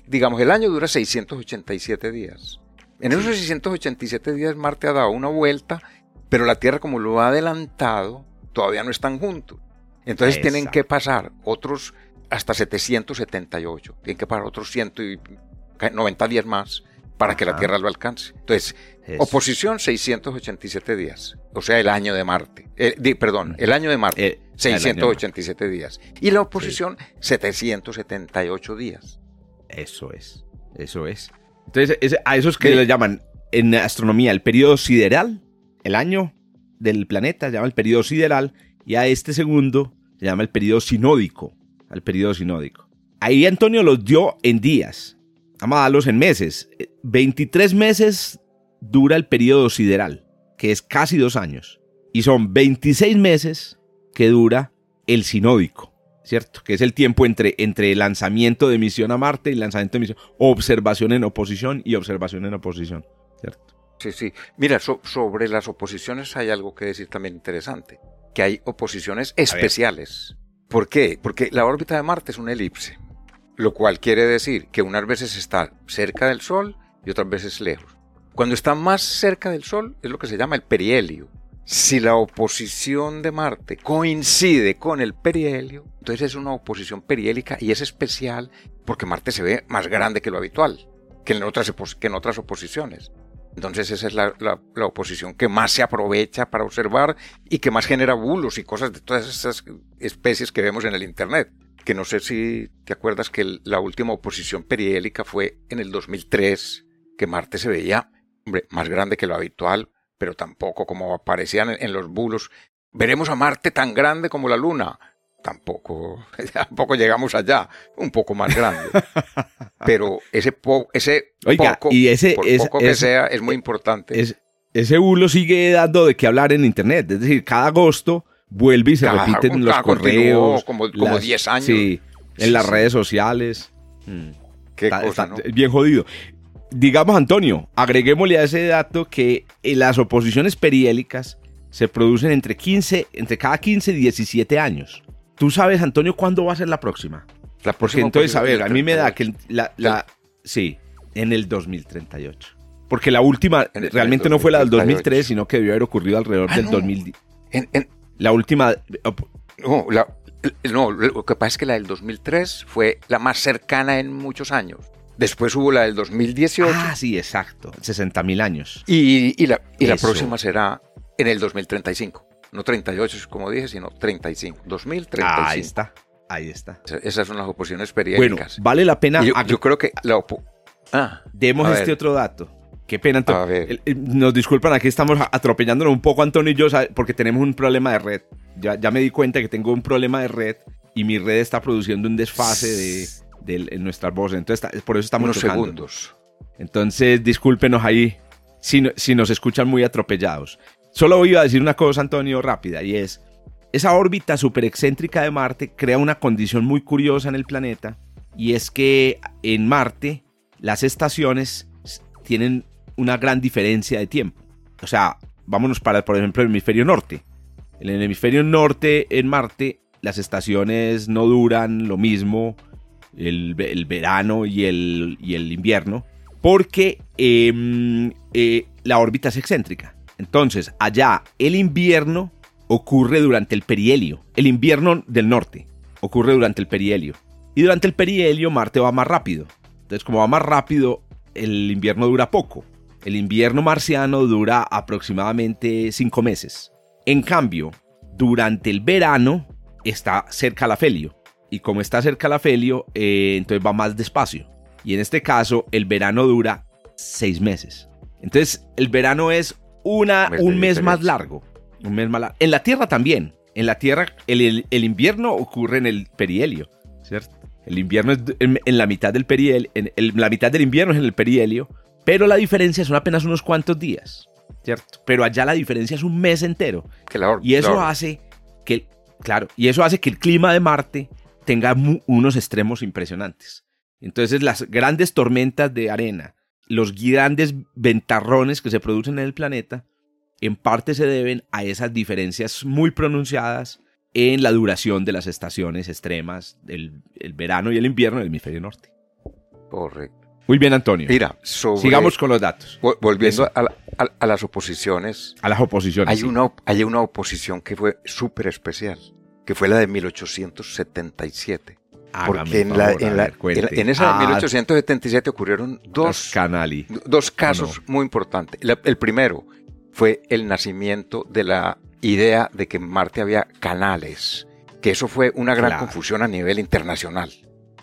digamos, el año dura 687 días. En esos 687 días Marte ha dado una vuelta, pero la Tierra como lo ha adelantado, todavía no están juntos. Entonces tienen que pasar otros hasta 778, tienen que pasar otros 190 días más para que la Tierra lo alcance. Entonces, oposición 687 días, o sea, el año de Marte. Eh, perdón, el año de Marte, 687 eh, días. Y la oposición, 778 días. Eso es, eso es. Entonces, a esos que le llaman en astronomía el periodo sideral, el año del planeta se llama el periodo sideral, y a este segundo se llama el periodo sinódico, al periodo sinódico. Ahí Antonio los dio en días vamos a darlos en meses. 23 meses dura el periodo sideral, que es casi dos años. Y son 26 meses que dura el sinódico, ¿cierto? Que es el tiempo entre, entre lanzamiento de misión a Marte y lanzamiento de misión, observación en oposición y observación en oposición, ¿cierto? Sí, sí. Mira, sobre las oposiciones hay algo que decir también interesante. Que hay oposiciones especiales. ¿Por qué? Porque la órbita de Marte es una elipse, lo cual quiere decir que unas veces está cerca del Sol y otras veces lejos. Cuando está más cerca del Sol es lo que se llama el perihelio. Si la oposición de Marte coincide con el perihelio, entonces es una oposición perihélica y es especial porque Marte se ve más grande que lo habitual, que en otras, que en otras oposiciones. Entonces esa es la, oposición que más se aprovecha para observar y que más genera bulos y cosas de todas esas especies que vemos en el Internet. Que no sé si te acuerdas que la última oposición perihélica fue en el 2003, que Marte se veía hombre, más grande que lo habitual, pero tampoco como aparecían en los bulos. Veremos a Marte tan grande como la Luna tampoco, [LAUGHS] tampoco llegamos allá, un poco más grande. Pero ese, ese poco, y ese, poco que sea, es muy importante. ese bulo sigue dando de qué hablar en Internet. Es decir, cada agosto vuelve y se repite en los correos. Como 10 años. Sí, en las redes sociales. Mm. Qué Bien jodido. Digamos, Antonio, agreguémosle a ese dato que en las oposiciones periélicas se producen entre 15, entre cada 15 y 17 años. ¿Tú sabes, Antonio, cuándo va a ser la próxima? La próxima. entonces, a ver, a mí me da que la, la, sí, en el 2038. Porque la última realmente no fue la del 2003, sino que debió haber ocurrido alrededor ah, del 2010. La última. No, la, no, lo que pasa es que la del 2003 fue la más cercana en muchos años. Después hubo la del 2018. Ah, sí, exacto. 60 mil años. Y, la, y la próxima será en el 2035 no 38 como dije, sino 35, 2035. ahí está, ahí está. Esas son las oposiciones periódicas. Bueno, vale la pena. Yo, creo que la ah, Demos este otro dato. Qué pena, Antonio. Nos disculpan, aquí estamos atropellándonos un poco, Antonio y yo, porque tenemos un problema de red. Ya, ya me di cuenta que tengo un problema de red y mi red está produciendo un desfase de, en nuestras voces. Entonces, por eso estamos Unos segundos. Entonces, discúlpenos ahí si, si nos escuchan muy atropellados. Solo iba a decir una cosa, Antonio, rápida, y es, esa órbita super excéntrica de Marte crea una condición muy curiosa en el planeta, y es que en Marte las estaciones tienen una gran diferencia de tiempo. O sea, vámonos para, por ejemplo, el hemisferio norte. En el hemisferio norte, en Marte, las estaciones no duran lo mismo el, verano y el, y el, invierno, porque em, eh, la órbita es excéntrica. Entonces, allá el invierno ocurre durante el perihelio, el invierno del norte ocurre durante el perihelio. Y durante el perihelio Marte va más rápido. Entonces, como va más rápido, el invierno dura poco. El invierno marciano dura aproximadamente cinco meses. En cambio, durante el verano está cerca al afelio. Y como está cerca al afelio, eh, entonces va más despacio. Y en este caso, el verano dura seis meses. Entonces, el verano es una, un mes más largo. Un mes más En la Tierra también. En la Tierra el, invierno ocurre en el perihelio, ¿cierto? El invierno es en, la mitad del perihelio, en la mitad del invierno es en el perihelio, pero la diferencia son apenas unos cuantos días, ¿cierto? Pero allá la diferencia es un mes entero. y eso hace que, claro, y eso hace que el clima de Marte tenga unos extremos impresionantes. Entonces las grandes tormentas de arena, los grandes ventarrones que se producen en el planeta en parte se deben a esas diferencias muy pronunciadas en la duración de las estaciones extremas del el verano y el invierno en el hemisferio norte. Correcto. Muy bien, Antonio. Mira, sigamos con los datos. Volviendo a, las oposiciones. A las oposiciones. Hay, una, hay una oposición que fue súper especial, que fue la de 1877. Porque en, la, en, esa de 1877 ocurrieron dos, canali. dos casos muy importantes. el primero fue el nacimiento de la idea de que en Marte había canales, que eso fue una gran confusión a nivel internacional,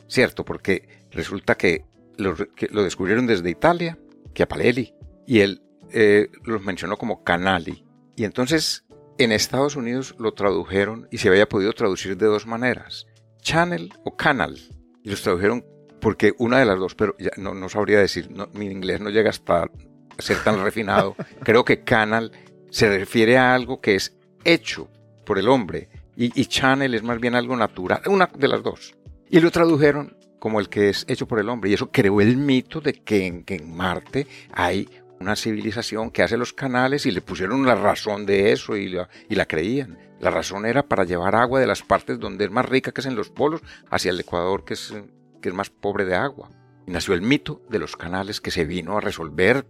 ¿cierto? Porque resulta que lo, lo descubrieron desde Italia, que a Paleli, y él eh, los mencionó como canali. Y entonces en Estados Unidos lo tradujeron y se había podido traducir de dos maneras channel o canal. Y los tradujeron porque una de las dos, pero ya no, no sabría decir, mi inglés no llega hasta ser tan [LAUGHS] refinado. Creo que canal se refiere a algo que es hecho por el hombre y, channel es más bien algo natural, una de las dos. Y lo tradujeron como el que es hecho por el hombre y eso creó el mito de que en, que en Marte hay una civilización que hace los canales y le pusieron la razón de eso y la, y la creían. La razón era para llevar agua de las partes donde es más rica, que es en los polos, hacia el Ecuador, que es, que es más pobre de agua. Y nació el mito de los canales que se vino a resolver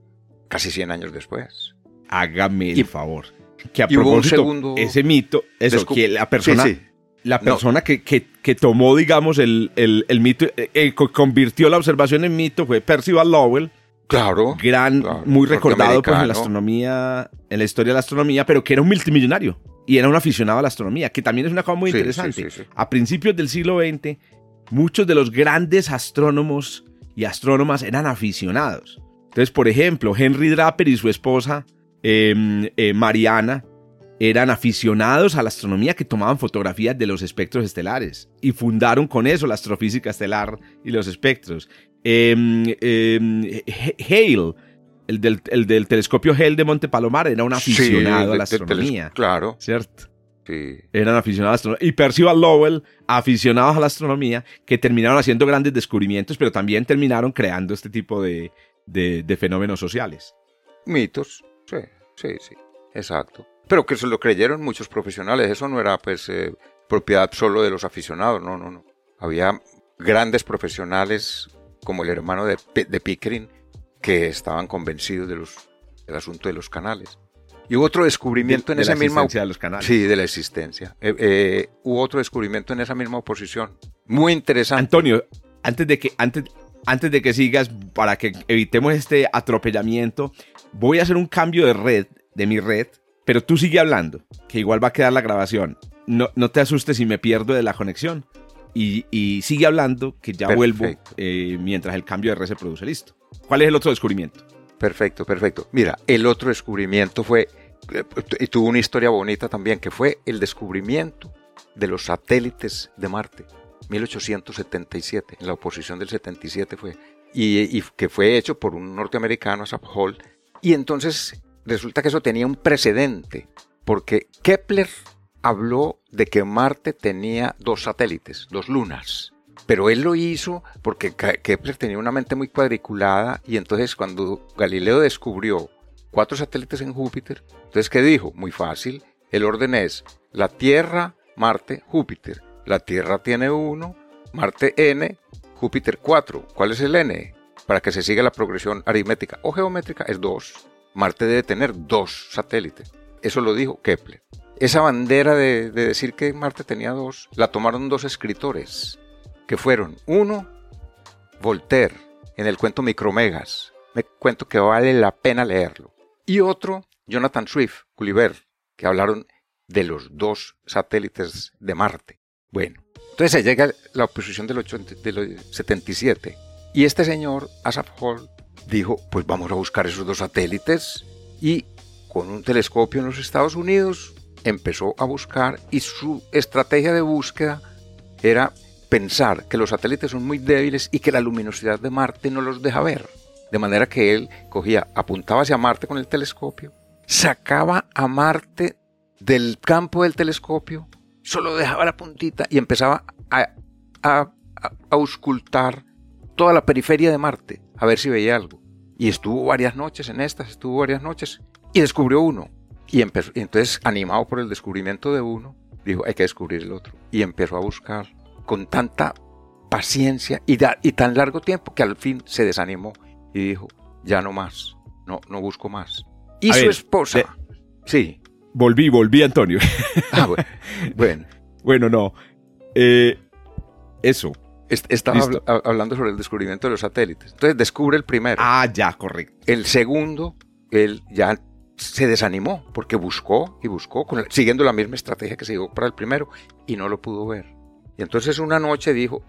casi 100 años después. Hágame Y- el favor. Que a y hubo un propósito, segundo ese mito, eso, que la persona, Sí, sí. la No. persona que, que, que tomó, digamos, el, el, el mito, eh, eh, co- convirtió la observación en mito fue Percival Lowell, Claro. gran, Claro, muy recordado pues, en la astronomía, en la historia de la astronomía, pero que era un multimillonario y era un aficionado a la astronomía, que también es una cosa muy Sí, interesante. sí, sí, sí. A principios del siglo XX, muchos de los grandes astrónomos y astrónomas eran aficionados. Entonces, por ejemplo, Henry Draper y su esposa eh, eh, Mariana eran aficionados a la astronomía que tomaban fotografías de los espectros estelares y fundaron con eso la astrofísica estelar y los espectros. Em, em, Hale, el del, el del telescopio Hale de Monte Palomar, era un aficionado Sí, a la astronomía, Claro. ¿cierto? Sí. Eran aficionados a la astronomía. Y Percival Lowell, aficionados a la astronomía, que terminaron haciendo grandes descubrimientos, pero también terminaron creando este tipo de, de- de fenómenos sociales. Mitos. Sí, sí, sí. Exacto. Pero que se lo creyeron muchos profesionales. Eso no era, pues, eh, propiedad solo de los aficionados. No, no, no. Había grandes profesionales, como el hermano de, de Pickering, que estaban convencidos de los, del asunto de los canales. Y hubo otro descubrimiento en de esa la misma de los canales. Sí, de la existencia. Eh, eh, hubo otro descubrimiento en esa misma oposición. Muy interesante. Antonio, antes de que antes, antes de que sigas, para que evitemos este atropellamiento, voy a hacer un cambio de red, de mi red, pero tú sigue hablando, que igual va a quedar la grabación. No, no te asustes si me pierdo de la conexión. Y, y sigue hablando, que ya Perfecto. vuelvo eh, mientras el cambio de red se produce. Listo. ¿Cuál es el otro descubrimiento? Perfecto, perfecto. Mira, el otro descubrimiento fue, eh, y tuvo una historia bonita también, que fue el descubrimiento de los satélites de Marte, 1877, en la oposición del 77 fue, y, y que fue hecho por un norteamericano, Hall, y entonces resulta que eso tenía un precedente, porque Kepler habló de que Marte tenía dos satélites, dos lunas. Pero él lo hizo porque Ke- Kepler tenía una mente muy cuadriculada y entonces cuando Galileo descubrió cuatro satélites en Júpiter, entonces ¿qué dijo? Muy fácil, el orden es la Tierra, Marte, Júpiter. La Tierra tiene uno, Marte n, Júpiter 4. ¿Cuál es el n? Para que se siga la progresión aritmética o geométrica es 2. Marte debe tener dos satélites. Eso lo dijo Kepler. Esa bandera de, de decir que Marte tenía dos, la tomaron dos escritores, que fueron uno, Voltaire, en el cuento Micromegas, me cuento que vale la pena leerlo, y otro, Jonathan Swift, Gulliver, que hablaron de los dos satélites de Marte. Bueno, entonces se llega la oposición del, 80 del 77, y este señor, Asaph Hall, dijo, pues vamos a buscar esos dos satélites, y con un telescopio en los Estados Unidos empezó a buscar y su estrategia de búsqueda era pensar que los satélites son muy débiles y que la luminosidad de Marte no los deja ver. De manera que él cogía, apuntaba hacia Marte con el telescopio, sacaba a Marte del campo del telescopio, solo dejaba la puntita y empezaba a, a, a- a auscultar toda la periferia de Marte, a ver si veía algo. Y estuvo varias noches en estas, estuvo varias noches, y descubrió uno. Y, empezó, y entonces, animado por el descubrimiento de uno, dijo, hay que descubrir el otro. Y empezó a buscar con tanta paciencia y, da- y tan largo tiempo que al fin se desanimó y dijo, ya no más, no, no busco más. Y A su ver, esposa, sí, Volví, volví, Antonio. ah, bueno, bueno, [LAUGHS] bueno, no. Eh, eso. Est- estaba habla- hablando sobre el descubrimiento de los satélites. Entonces descubre el primero. Ah, ya, correcto. El segundo, él ya se desanimó porque buscó y buscó, con la- siguiendo la misma estrategia que siguió para el primero, y no lo pudo ver. Y entonces una noche dijo,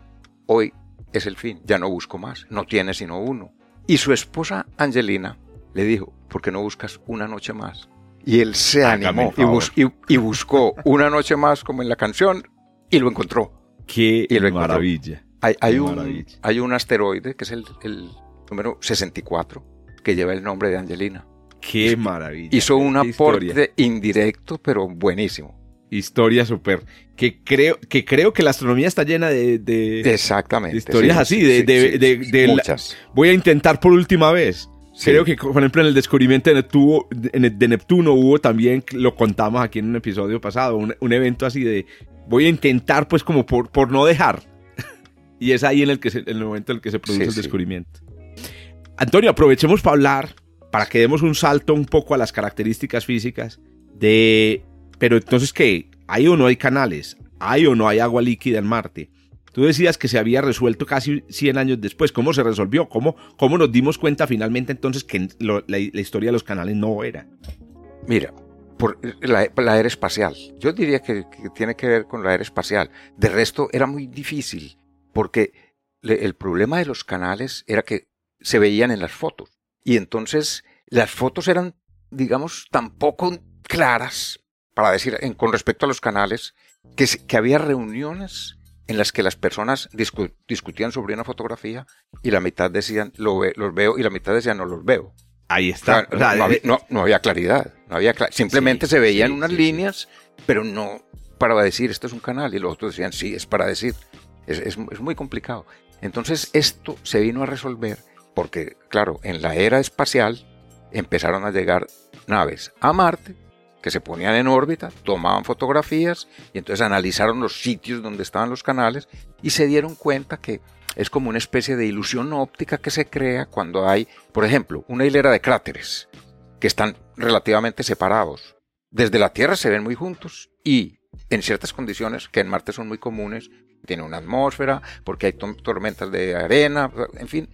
hoy es el fin, ya no busco más, no tiene sino uno. Y su esposa Angelina le dijo, ¿por qué no buscas una noche más? Y él se animó el y, bus- y- y buscó una noche más como en la canción y lo encontró. Qué Y lo encontró. maravilla. Hay, un, hay un asteroide que es el, el número 64 que lleva el nombre de Angelina. Qué maravilla. Hizo un Qué historia. aporte indirecto, pero buenísimo. Historia súper. Que creo, que creo que la astronomía está llena de. de- Exactamente. historias así, de- de- de- de la- muchas. Voy a intentar por última vez. Creo que, por ejemplo, en el descubrimiento de Neptuno, de Neptuno hubo también, lo contamos aquí en un episodio pasado, un, un evento así de voy a intentar pues como por, por no dejar. Y es ahí en el, que en el momento en el que se produce el descubrimiento. Antonio, aprovechemos para hablar, para que demos un salto un poco a las características físicas de... Pero entonces, ¿qué? ¿Hay o no hay canales? ¿Hay o no hay agua líquida en Marte? Tú decías que se había resuelto casi 100 años después. ¿Cómo se resolvió? ¿Cómo, cómo nos dimos cuenta finalmente entonces que la, historia de los canales no era? Mira, por la, era espacial. Yo diría que, tiene que ver con la era espacial. De resto, era muy difícil, porque el problema de los canales era que se veían en las fotos. Y entonces las fotos eran, digamos, tan poco claras, para decir, en, con respecto a los canales, que, que había reuniones en las que las personas discutían sobre una fotografía y la mitad decían lo los veo y la mitad decían no los veo. Ahí está. no, había, claridad. No había simplemente se veían unas líneas, pero no para decir esto es un canal. Y los otros decían sí, es para decir. Es, muy complicado. Entonces esto se vino a resolver porque, claro, en la era espacial empezaron a llegar naves a Marte que se ponían en órbita, tomaban fotografías y entonces analizaron los sitios donde estaban los canales y se dieron cuenta que es como una especie de ilusión óptica que se crea cuando hay, por ejemplo, una hilera de cráteres que están relativamente separados. Desde la Tierra se ven muy juntos y en ciertas condiciones que en Marte son muy comunes, tiene una atmósfera, porque hay tormentas de arena, en fin,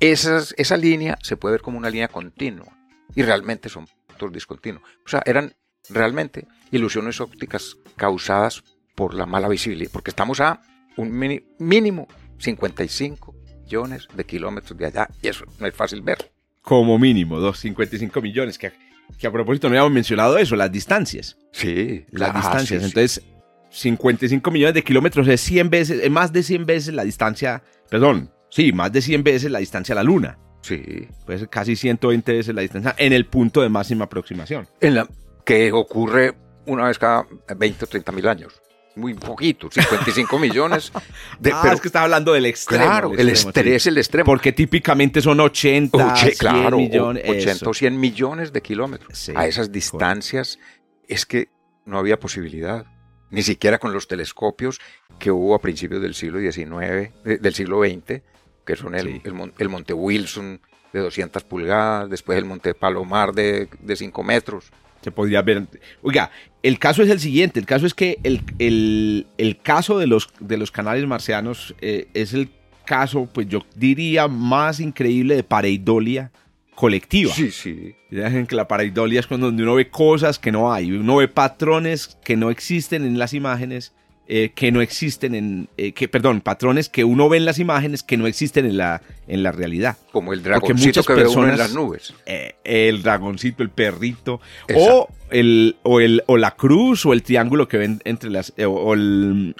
esa línea se puede ver como una línea continua y realmente son puntos discontinuos. O sea, eran realmente ilusiones ópticas causadas por la mala visibilidad, porque estamos a un mínimo 55 millones de kilómetros de allá y eso no es fácil ver. Como mínimo, 255 millones, que, que a propósito no habíamos mencionado eso, las distancias. Sí, las distancias. Entonces, 55 millones de kilómetros es 100 veces, es más de 100 veces la distancia, perdón, sí, más de 100 veces la distancia a la Luna. Sí. Pues casi 120 veces la distancia en el punto de máxima aproximación. En la, que ocurre una vez cada 20 o 30 mil años. Muy poquito, 55 millones. [LAUGHS] De, ah, pero, es que estaba hablando del extremo. Claro, el, extremo, es el extremo. Porque típicamente son 80, 100 millones. 80 o 100 millones de kilómetros. a esas distancias es que no había posibilidad. Ni siquiera con los telescopios que hubo a principios del siglo XIX, del siglo XX, que son el, el, Monte Wilson de 200 pulgadas, después el Monte Palomar de, de 5 metros se podría ver. Oiga, el caso es el siguiente, el caso es que el, el, caso de los, de los canales marcianos eh, es el caso, pues yo diría, más increíble de pareidolia colectiva. Sí, sí. La pareidolia es cuando uno ve cosas que no hay, uno ve patrones que no existen en las imágenes eh, que no existen en, eh, que, perdón, patrones que uno ve en las imágenes que no existen en la, en la realidad. Como el dragoncito que ve uno en las nubes. Eh, el dragoncito, el perrito, o, el, o, el, o la cruz o el triángulo que ven entre las, o,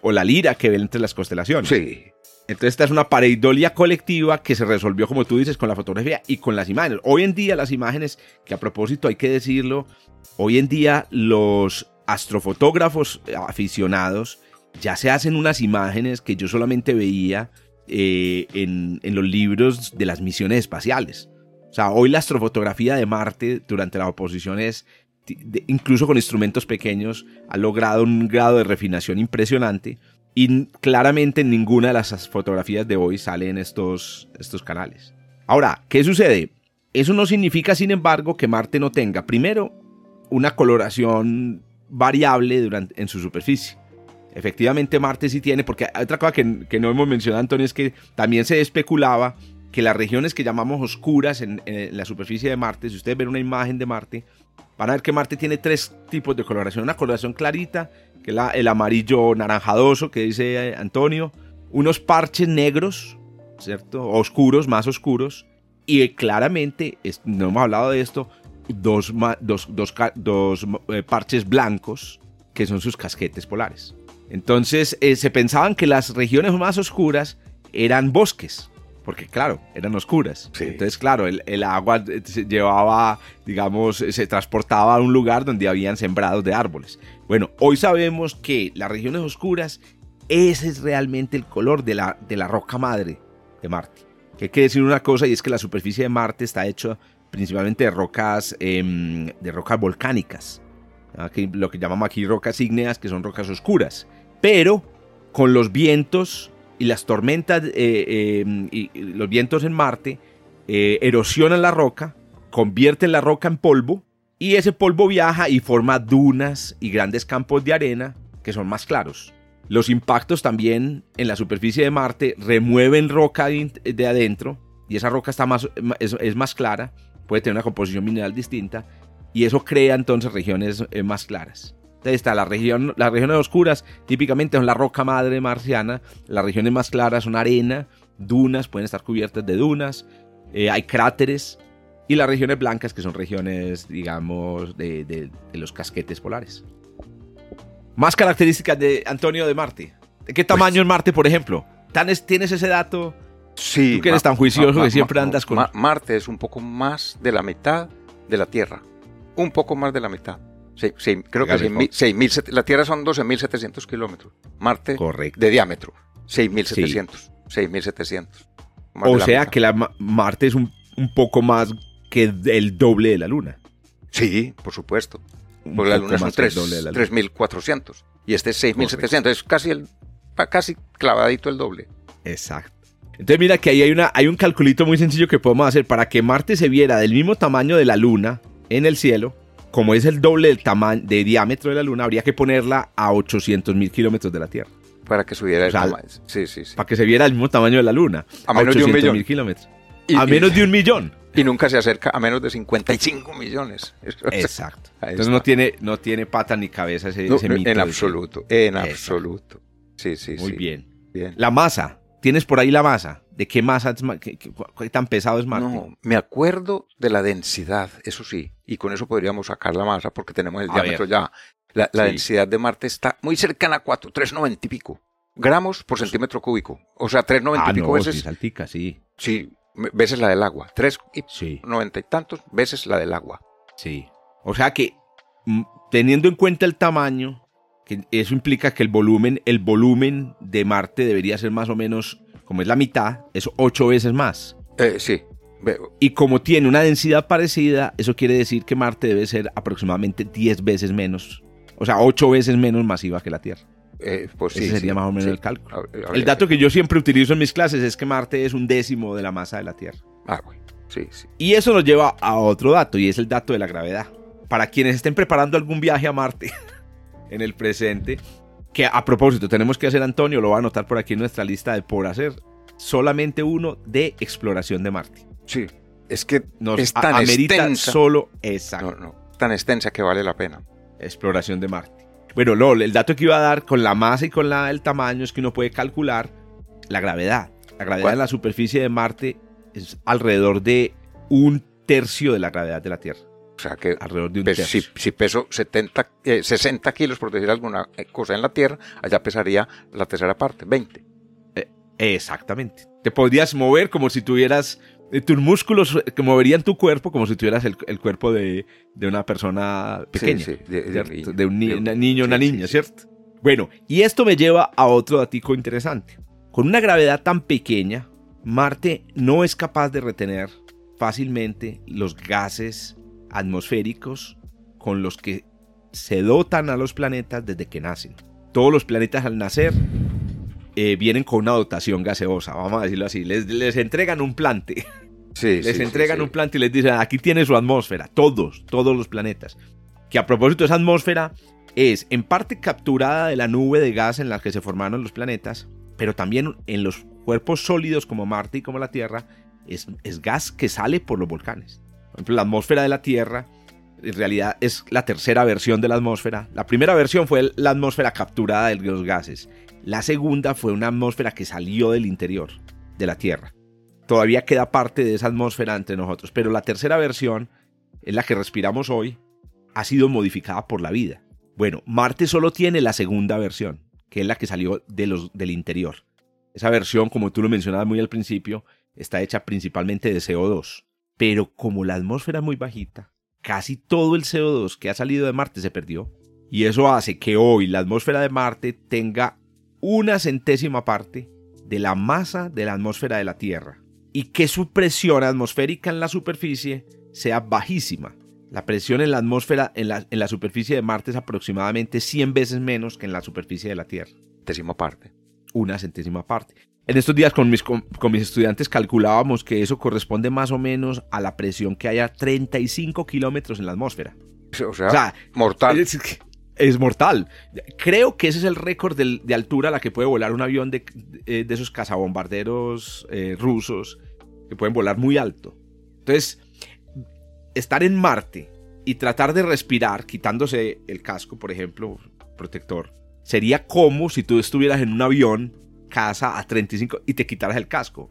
o la lira que ven entre las constelaciones. Sí. Entonces esta es una pareidolia colectiva que se resolvió, como tú dices, con la fotografía y con las imágenes. Hoy en día las imágenes, que a propósito hay que decirlo, hoy en día los astrofotógrafos aficionados ya se hacen unas imágenes que yo solamente veía eh, en, los libros de las misiones espaciales. O sea, hoy la astrofotografía de Marte durante la oposición es, incluso con instrumentos pequeños, ha logrado un grado de refinación impresionante y claramente en ninguna de las fotografías de hoy salen estos, estos canales. Ahora, ¿qué sucede? Eso no significa, sin embargo, que Marte no tenga, primero, una coloración variable durante, en su superficie. Efectivamente, Marte sí tiene, porque otra cosa que, no hemos mencionado, Antonio, es que también se especulaba que las regiones que llamamos oscuras en, la superficie de Marte, si ustedes ven una imagen de Marte, van a ver que Marte tiene tres tipos de coloración. Una coloración clarita, el amarillo naranjadoso que dice eh, Antonio, unos parches negros, ¿cierto? Oscuros, más oscuros, y claramente, no hemos hablado de esto, dos, dos, dos, eh, parches blancos, que son sus casquetes polares. Entonces eh, se pensaban que las regiones más oscuras eran bosques, porque claro, eran oscuras. Entonces, claro, el, agua eh, se llevaba, digamos, se transportaba a un lugar donde habían sembrados de árboles. Bueno, hoy sabemos que las regiones oscuras, ese es realmente el color de la, de la roca madre de Marte. Que hay que decir una cosa y es que la superficie de Marte está hecha principalmente de rocas, em, de rocas volcánicas, lo que llamamos aquí rocas ígneas, que son rocas oscuras. Pero con los vientos y las tormentas eh, em, y los vientos en Marte eh, erosionan la roca, convierten la roca en polvo y ese polvo viaja y forma dunas y grandes campos de arena que son más claros. Los impactos también en la superficie de Marte remueven roca de adentro y esa roca está más, es, más clara, puede tener una composición mineral distinta y eso crea entonces regiones eh, más claras. Está la región, las regiones oscuras típicamente son la roca madre marciana, las regiones más claras son arena, dunas, pueden estar cubiertas de dunas, eh, hay cráteres y las regiones blancas que son regiones, digamos, de, los casquetes polares. Más características de Antonio de Marte. ¿De qué tamaño pues es Marte, por ejemplo? ¿Tienes ese dato? Sí. Tú que eres tan juicioso que siempre andas con... Marte es un poco más de la mitad de la Tierra. Un poco más de la mitad. Sí, creo que 6.000, la Tierra son 12.700 kilómetros. Marte de diámetro, 6.700. 6.700. O sea que la Marte es un, poco más que el doble de la Luna. Sí, por supuesto. Porque la Luna son 3.400 y este es 6.700. Es casi, el, casi clavadito el doble. Exacto. Entonces mira que ahí hay, una, hay un calculito muy sencillo que podemos hacer para que Marte se viera del mismo tamaño de la Luna en el cielo. Como es el doble del tamaño de diámetro de la Luna, habría que ponerla a 800 mil kilómetros de la Tierra. Para que subiera el tamaño. Sí, sí, sí. Para que se viera el mismo tamaño de la Luna. A menos de un millón. kilómetros. a menos de un millón. Y nunca se acerca a menos de 55 millones. [LAUGHS] Exacto. Entonces no tiene, no tiene pata ni cabeza ese, mito. En absoluto, en absoluto. Sí, sí, Muy bien. bien. La masa. ¿Tienes por ahí la masa? ¿De qué masa, qué, tan pesado es Marte? No, me acuerdo de la densidad, eso sí, y con eso podríamos sacar la masa porque tenemos el diámetro ya. La, densidad de Marte está muy cercana a 4, 390 y pico gramos por centímetro cúbico. O sea, 390 y ah, pico veces. Sí, saltica, sí. Sí, veces la del agua. 390 y tantos veces la del agua. Sí. O sea que, mm, teniendo en cuenta el tamaño, que eso implica que el volumen, el volumen de Marte debería ser más o menos, como es la mitad, es ocho veces más. Eh, sí. Y como tiene una densidad parecida, eso quiere decir que Marte debe ser aproximadamente 10 veces menos, o sea, 8 veces menos masiva que la Tierra. Eh, pues Ese sería más o menos el cálculo. el dato que yo siempre utilizo en mis clases es que Marte es un décimo de la masa de la Tierra. Ah, bueno. Sí, sí. Y eso nos lleva a otro dato, y es el dato de la gravedad. Para quienes estén preparando algún viaje a Marte [LAUGHS] en el presente, que a propósito tenemos que hacer, Antonio, lo va a anotar por aquí en nuestra lista de por hacer, solamente uno de exploración de Marte. Sí, es que nos es tan extensa. solo exacto. No, no, tan extensa que vale la pena. Exploración de Marte. Bueno, LOL, el dato que iba a dar con la masa y con la, el tamaño es que uno puede calcular la gravedad. La gravedad en la superficie de Marte es alrededor de un tercio de la gravedad de la Tierra. O sea que alrededor de un tercio. Si, peso 70, 60 eh, kilos, por decir alguna eh, cosa en la Tierra, allá pesaría la tercera parte, 20. Eh, exactamente. Te podrías mover como si tuvieras tus músculos que moverían tu cuerpo como si tuvieras el, cuerpo de, una persona pequeña, de, un niño, una niña, ¿cierto? Bueno, y esto me lleva a otro datico interesante. Con una gravedad tan pequeña, Marte no es capaz de retener fácilmente los gases atmosféricos con los que se dotan a los planetas desde que nacen. Todos los planetas al nacer eh, vienen con una dotación gaseosa, vamos a decirlo así. Les, les entregan un plante. Sí, [LAUGHS] les entregan un plante y les dicen, aquí tiene su atmósfera, todos, todos los planetas. Que a propósito, esa atmósfera es en parte capturada de la nube de gas en la que se formaron los planetas, pero también en los cuerpos sólidos como Marte y como la Tierra, es, es gas que sale por los volcanes. Por ejemplo, la atmósfera de la Tierra en realidad es la tercera versión de la atmósfera. La primera versión fue la atmósfera capturada de los gases. La segunda fue una atmósfera que salió del interior de la Tierra. Todavía queda parte de esa atmósfera entre nosotros, pero la tercera versión, en la que respiramos hoy, ha sido modificada por la vida. Bueno, Marte solo tiene la segunda versión, que es la que salió de los, del interior. Esa versión, como tú lo mencionabas muy al principio, está hecha principalmente de CO2. Pero como la atmósfera es muy bajita, casi todo el CO2 que ha salido de Marte se perdió. Y eso hace que hoy la atmósfera de Marte tenga una centésima parte de la masa de la atmósfera de la Tierra. y que su presión atmosférica en la superficie sea bajísima. La presión en la atmósfera en la, en la superficie de Marte es aproximadamente 100 veces menos que en la superficie de la Tierra. Décima parte. Una centésima parte. En estos días con mis, con, con mis estudiantes calculábamos que eso corresponde más o menos a la presión que hay a 35 kilómetros en la atmósfera. O sea, mortal. Es, es mortal. Creo que ese es el récord de altura a la que puede volar un avión de, de, de esos cazabombarderos eh, rusos que pueden volar muy alto. Entonces, estar en Marte y tratar de respirar quitándose el casco, por ejemplo, protector, sería como si tú estuvieras en un avión casa a 35 y te quitaras el casco.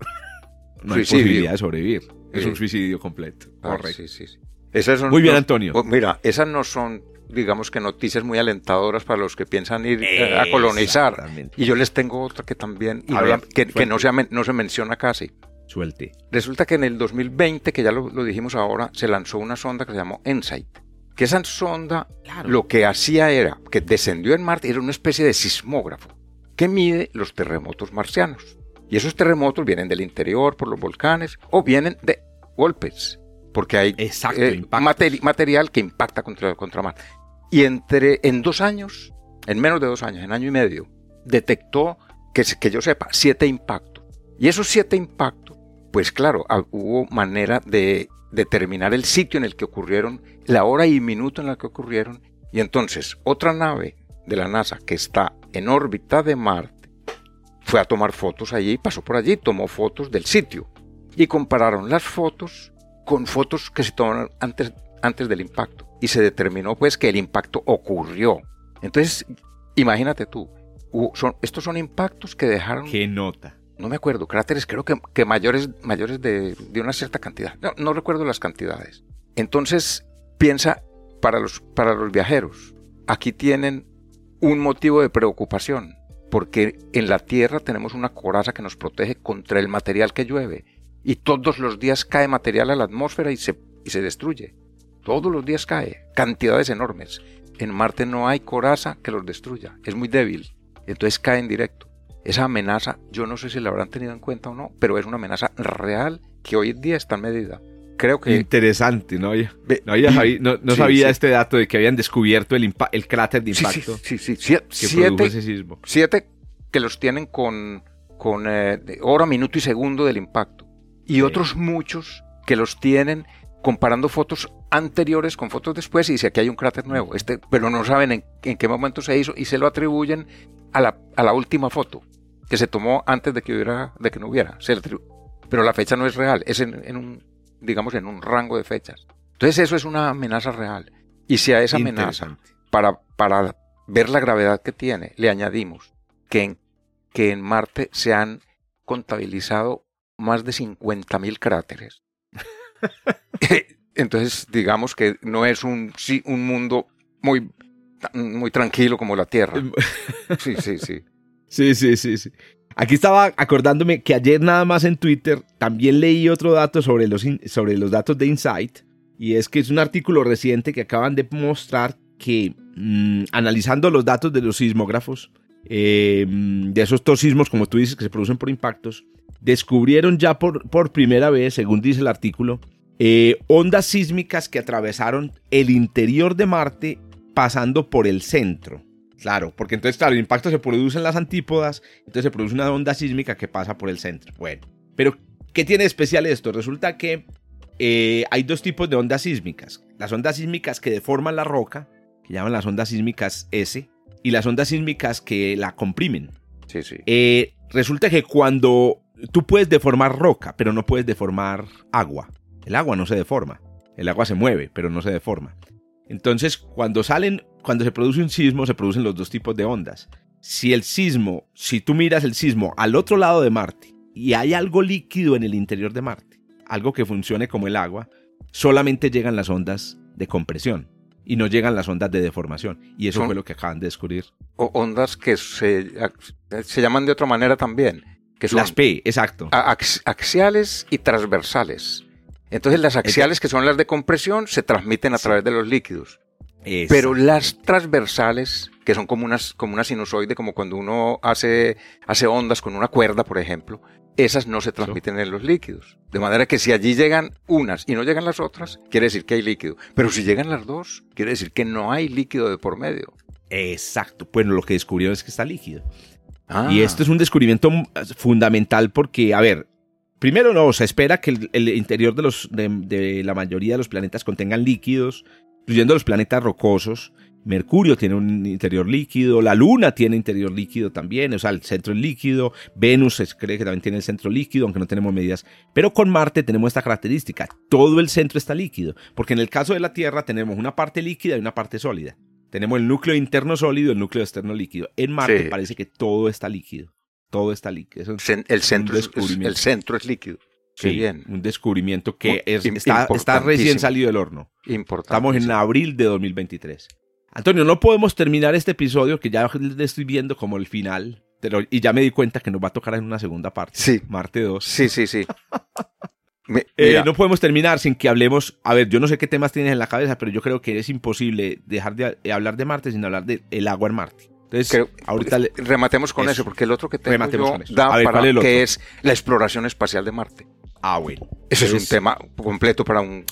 No hay Suicidio. posibilidad de sobrevivir. Es Sí. un suicidio completo. Ah, Correcto. sí, sí, sí. Esas son- Muy bien, Antonio. oh, Mira, esas no son, digamos que noticias muy alentadoras para los que piensan ir eh, a colonizar. Y yo les tengo otra que también, ver, que, no, se, amen- no se menciona casi. Suelte. Resulta que en el 2020, que ya lo, lo dijimos ahora, se lanzó una sonda que se llamó EnSight. Que esa sonda Claro. lo que hacía era que descendió en Marte, era una especie de sismógrafo que mide los terremotos marcianos. Y esos terremotos vienen del interior por los volcanes o vienen de golpes, porque hay Exacto, eh, materi- material que impacta contra, contra Marte. Y entre, en dos años, en menos de dos años, en año y medio, detectó, que, que yo sepa, siete impactos. Y esos siete impactos, pues claro, ah, hubo manera de determinar el sitio en el que ocurrieron, la hora y minuto en la que ocurrieron. Y entonces, otra nave de la NASA que está en órbita de Marte fue a tomar fotos allí, pasó por allí, tomó fotos del sitio. Y compararon las fotos con fotos que se tomaron antes, antes del impacto. Y se determinó pues que el impacto ocurrió. Entonces, imagínate tú, son, estos son impactos que dejaron, Qué nota. no me acuerdo, cráteres creo que, que mayores, mayores de, de una cierta cantidad. No, no recuerdo las cantidades. Entonces, piensa para los, para los viajeros, aquí tienen un motivo de preocupación, porque en la Tierra tenemos una coraza que nos protege contra el material que llueve, y todos los días cae material a la atmósfera y se, y se destruye. Todos los días cae, cantidades enormes. En Marte no hay coraza que los destruya, es muy débil, entonces cae en directo. Esa amenaza, yo no sé si la habrán tenido en cuenta o no, pero es una amenaza real que hoy en día está medida. Creo que Interesante, ¿no? Ve- No, ya sabí- no, no Sí, sabía sí. este dato de que habían descubierto el, el cráter de Sí, sí, impacto sí, sí, sie- que siete, produjo ese sismo. siete que los tienen con, con eh, hora, minuto y segundo del impacto. Y Sí. otros muchos que los tienen comparando fotos anteriores con fotos después y dice aquí hay un cráter nuevo, este, pero no saben en, en qué momento se hizo y se lo atribuyen a la, a la última foto que se tomó antes de que hubiera, de que no hubiera. Se pero la fecha no es real, es en, en un, digamos, en un rango de fechas. Entonces eso es una amenaza real. Y si a esa amenaza para, para ver la gravedad que tiene, le añadimos que en, que en Marte se han contabilizado más de 50.000 cráteres. [LAUGHS] Entonces, digamos que no es un, sí, un mundo muy, muy tranquilo como la Tierra. [LAUGHS] Sí, sí, sí. Sí, sí, sí, sí. Aquí estaba acordándome que ayer nada más en Twitter también leí otro dato sobre los, sobre los datos de Insight. Y es que es un artículo reciente que acaban de mostrar que mm, analizando los datos de los sismógrafos, eh, de esos dos sismos, como tú dices, que se producen por impactos, descubrieron ya por, por primera vez, según dice el artículo, eh, ondas sísmicas que atravesaron el interior de Marte pasando por el centro. Claro, porque entonces, claro, el impacto se produce en las antípodas, entonces se produce una onda sísmica que pasa por el centro. Bueno, pero ¿qué tiene de especial esto? Resulta que eh, hay dos tipos de ondas sísmicas. Las ondas sísmicas que deforman la roca, que llaman las ondas sísmicas S, y las ondas sísmicas que la comprimen. Sí, sí. Eh, resulta que cuando tú puedes deformar roca, pero no puedes deformar agua. El agua no se deforma. El agua se mueve, pero no se deforma. Entonces, cuando salen, cuando se produce un sismo, se producen los dos tipos de ondas. Si el sismo, si tú miras el sismo al otro lado de Marte y hay algo líquido en el interior de Marte, algo que funcione como el agua, solamente llegan las ondas de compresión y no llegan las ondas de deformación. Y eso Son- fue lo que acaban de descubrir. O ondas que se, se llaman de otra manera también, que son Las P, exacto. ax- axiales y transversales. Entonces las axiales, que son las de compresión, se transmiten a Sí. través de los líquidos. Pero las transversales, que son como, unas, como una sinusoide, como cuando uno hace, hace ondas con una cuerda, por ejemplo, esas no se transmiten en los líquidos. De manera que si allí llegan unas y no llegan las otras, quiere decir que hay líquido. Pero si llegan las dos, quiere decir que no hay líquido de por medio. Exacto. Bueno, lo que descubrieron es que está líquido. Y esto es un descubrimiento fundamental porque, a ver, primero no, se espera que el, interior de, los, de la mayoría de los planetas contengan líquidos, incluyendo los planetas rocosos, Mercurio tiene un interior líquido, la Luna tiene interior líquido también, o sea, el centro es líquido, Venus se cree que también tiene el centro líquido, aunque no tenemos medidas. Pero con Marte tenemos esta característica, todo el centro está líquido, porque en el caso de la Tierra tenemos una parte líquida y una parte sólida. Tenemos el núcleo interno sólido y el núcleo externo líquido. En Marte parece que todo está líquido, todo está líquido. el, centro es, el centro es líquido. Sí, bien. un descubrimiento que está, está recién salido del horno. Estamos en abril de 2023. Antonio, no podemos terminar este episodio que ya estoy viendo como el final. y ya me di cuenta que nos va a tocar en una segunda parte. Sí. Marte 2. Sí, sí, sí. [LAUGHS] Eh, no podemos terminar sin que hablemos. A ver, yo no sé qué temas tienes en la cabeza, pero yo creo que es imposible dejar de hablar de Marte sin hablar del agua en Marte. Entonces, ahorita rematemos con eso. porque el otro que tengo yo da para que es la exploración espacial de Marte. Ah, bueno. Eso es un tema completo para un.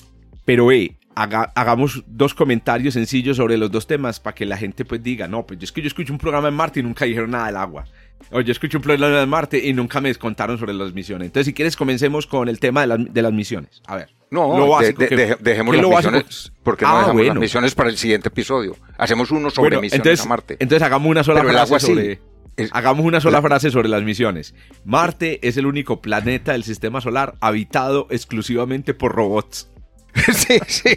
Pero, eh, hagamos dos comentarios sencillos sobre los dos temas para que la gente pues diga, no, pues yo es que yo escucho un programa en Marte y nunca dijeron nada del agua. O yo escucho un programa en Marte y nunca me contaron sobre las misiones. Entonces, si quieres, comencemos con el tema de, las misiones. A ver. No, lo básico, dejemos las misiones. Porque no ah, dejamos las misiones para el siguiente episodio? Hacemos uno sobre misiones a Marte. Entonces, hagamos una sola frase sobre... Hagamos una sola frase sobre las misiones. Marte es el único planeta del sistema solar habitado exclusivamente por robots. [LAUGHS] sí, sí.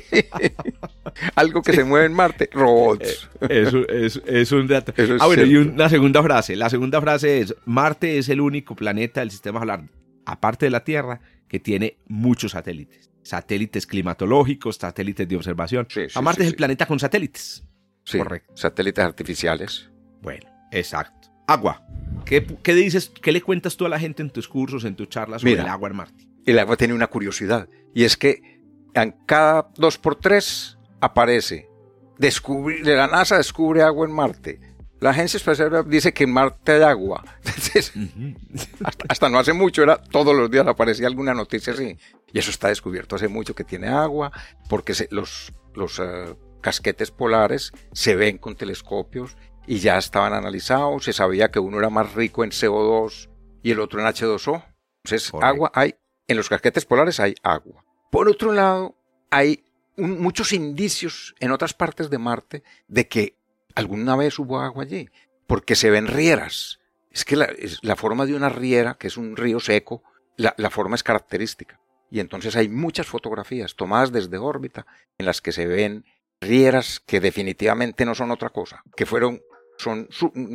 Algo que se mueve en Marte, robots. Eh, es, un dato. ah, bueno, y una segunda frase. La segunda frase es, Marte es el único planeta del sistema solar, aparte de la Tierra, que tiene muchos satélites. Satélites climatológicos, satélites de observación. a Marte es el planeta con satélites. Correcto. Satélites artificiales. Bueno, exacto. Agua. ¿Qué, ¿Qué, dices, qué le cuentas tú a la gente en tus cursos, en tus charlas sobre el agua en Marte? El agua tiene una curiosidad. Y es que en cada dos por tres aparece. Descubrir, la NASA descubre agua en Marte. La agencia espacial dice que en Marte hay agua. [LAUGHS] hasta, no hace mucho, era todos los días aparecía alguna noticia así. Y eso está descubierto hace mucho que tiene agua, porque los, los eh, casquetes polares se ven con telescopios y ya estaban analizados. Se sabía que uno era más rico en CO2 y el otro en H2O. Entonces, agua hay, en los casquetes polares hay agua. Por otro lado, hay muchos indicios en otras partes de Marte de que alguna vez hubo agua allí, porque se ven rieras. Es que la, forma de una riera, que es un río seco, la, forma es característica. Y entonces hay muchas fotografías tomadas desde órbita en las que se ven rieras que definitivamente no son otra cosa, que fueron, son,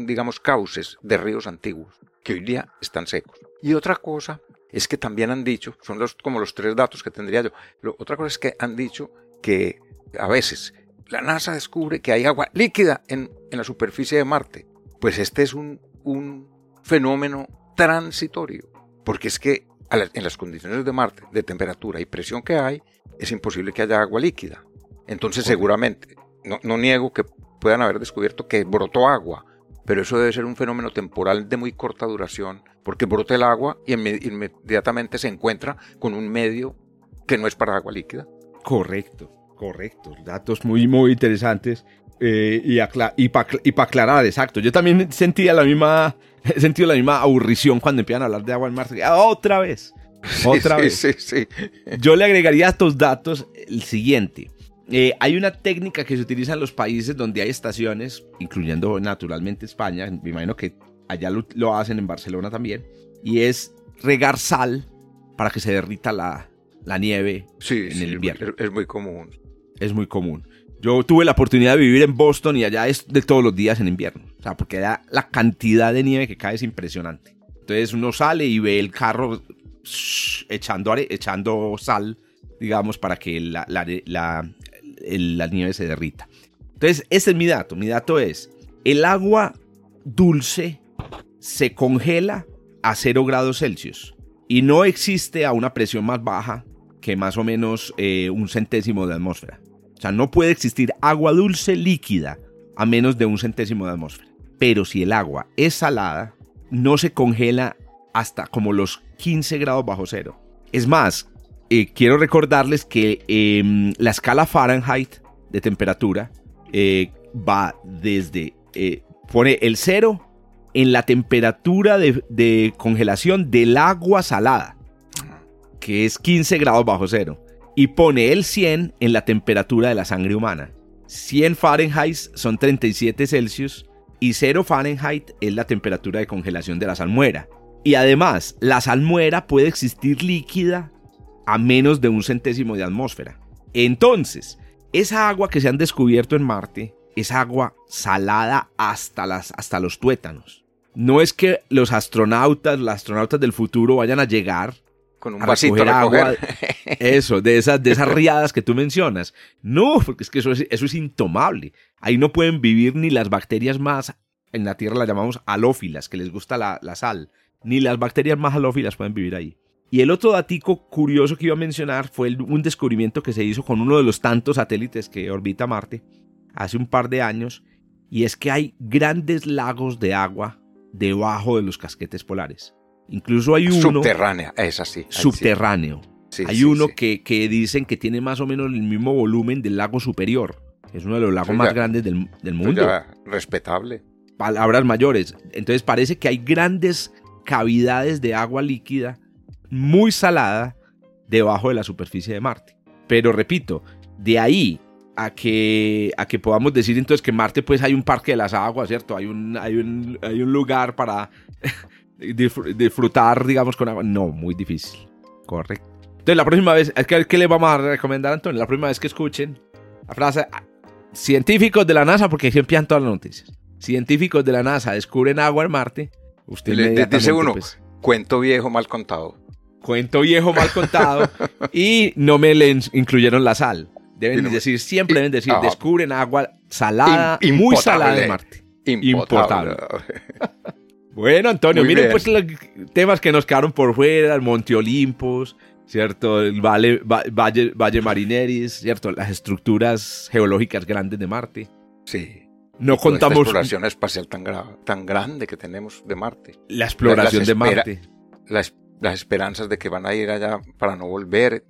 digamos, cauces de ríos antiguos, que hoy día están secos. Y otra cosa es que también han dicho, son los, como los tres datos que tendría yo, otra cosa es que han dicho que a veces la NASA descubre que hay agua líquida en, la superficie de Marte. Pues este es un, fenómeno transitorio, porque es que en las condiciones de Marte, de temperatura y presión que hay, es imposible que haya agua líquida. Entonces seguramente, no, no niego que puedan haber descubierto que brotó agua, pero eso debe ser un fenómeno temporal de muy corta duración, porque brota el agua y inmediatamente se encuentra con un medio que no es para agua líquida. Correcto, correcto. Datos muy, muy interesantes. Eh, y, y para aclarar, exacto. Yo también sentía la misma, [LAUGHS] he sentido la misma aburrición cuando empiezan a hablar de agua en Marte. Ah, otra vez. [LAUGHS] Otra vez. Sí, sí. Yo le agregaría a estos datos el siguiente. Eh, hay una técnica que se utiliza en los países donde hay estaciones, incluyendo naturalmente España, me imagino que allá lo, hacen en Barcelona también, y es regar sal para que se derrita la, nieve en el invierno. Es, muy común. Es muy común. Yo tuve la oportunidad de vivir en Boston y allá es de todos los días en invierno. O sea, porque la, la cantidad de nieve que cae es impresionante. Entonces uno sale y ve el carro echando, echando sal, digamos, para que la, la nieve se derrita. Entonces, ese es mi dato. Mi dato es, el agua dulce se congela a 0 grados Celsius y no existe a una presión más baja que más o menos eh, un centésimo de atmósfera. sea, no puede existir agua dulce líquida a menos de un centésimo de atmósfera. Pero si el agua es salada, no se congela hasta como los 15 grados bajo cero. Es más, eh, quiero recordarles que em, la escala Fahrenheit de temperatura eh, va desde, eh, pone el cero en la temperatura de, de, congelación del agua salada, que es 15 grados bajo cero, y pone el 100 en la temperatura de la sangre humana. 100 Fahrenheit son 37 Celsius y 0 Fahrenheit es la temperatura de congelación de la salmuera. Y además, la salmuera puede existir líquida a menos de un centésimo de atmósfera. Entonces, esa agua que se han descubierto en Marte es agua salada hasta, las, hasta los tuétanos. No es que los astronautas, los astronautas del futuro vayan a llegar con un vasito a agua, [LAUGHS] eso, de esas, de esas riadas que tú mencionas. No, porque es que eso es, eso es intomable. Ahí no pueden vivir ni las bacterias más, en la Tierra las llamamos halófilas, que les gusta la, la sal. Ni las bacterias más halófilas pueden vivir ahí. Y el otro datico curioso que iba a mencionar fue un descubrimiento que se hizo con uno de los tantos satélites que orbita Marte hace un par de años, y es que hay grandes lagos de agua debajo de los casquetes polares. Incluso hay uno... Subterránea, es así. Subterráneo. Sí, hay sí, uno sí. Que, que dicen que tiene más o menos el mismo volumen del lago superior. Es uno de los lagos Eso más grandes del, del Pues mundo. respetable. Palabras mayores. Entonces parece que hay grandes cavidades de agua líquida muy salada debajo de la superficie de Marte. Pero repito, de ahí a que, a que podamos decir entonces que Marte pues hay un parque de las aguas, ¿cierto? Hay un, hay un, hay un lugar para [LAUGHS] disfr- disfrutar, digamos, con agua. No, muy difícil. Correcto. Entonces la próxima vez, es que, ¿qué le vamos a recomendar, Antonio? La próxima vez que escuchen la frase, ah, científicos de la NASA, porque siempre han todas las noticias. Científicos de la NASA descubren agua en Marte. Usted Le- dice uno, pues, cuento viejo mal contado. Cuento viejo mal contado y no me le in- incluyeron la sal. Deben Y decir, siempre y- deben decir, ah. descubren agua salada, Im- muy salada en Marte. Impotable. Bueno, Antonio, Muy miren bien. pues los temas que nos quedaron por fuera, el Monte Olimpos, ¿cierto? El Valle, Va- Valle, Valle Marineris, ¿cierto? Las estructuras geológicas grandes de Marte. Sí. No contamos exploración espacial tan, tan grande que tenemos de Marte. la exploración las de Marte, Las, las esperanzas de que van a ir allá para no volver.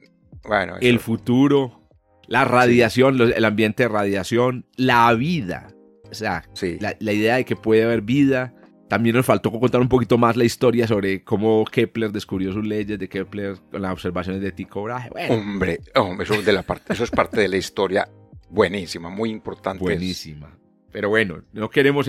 Bueno, eso- el futuro, la radiación, el ambiente de radiación, la vida. O sea, sí. la, la idea de que puede haber vida. También nos faltó contar un poquito más la historia sobre cómo Kepler descubrió sus leyes de Kepler con las observaciones de Tycho Brahe. Bueno, Hombre, hombre, eso, de la parte, eso es parte de la historia buenísima, muy importante. buenísima. Pero bueno, no queremos,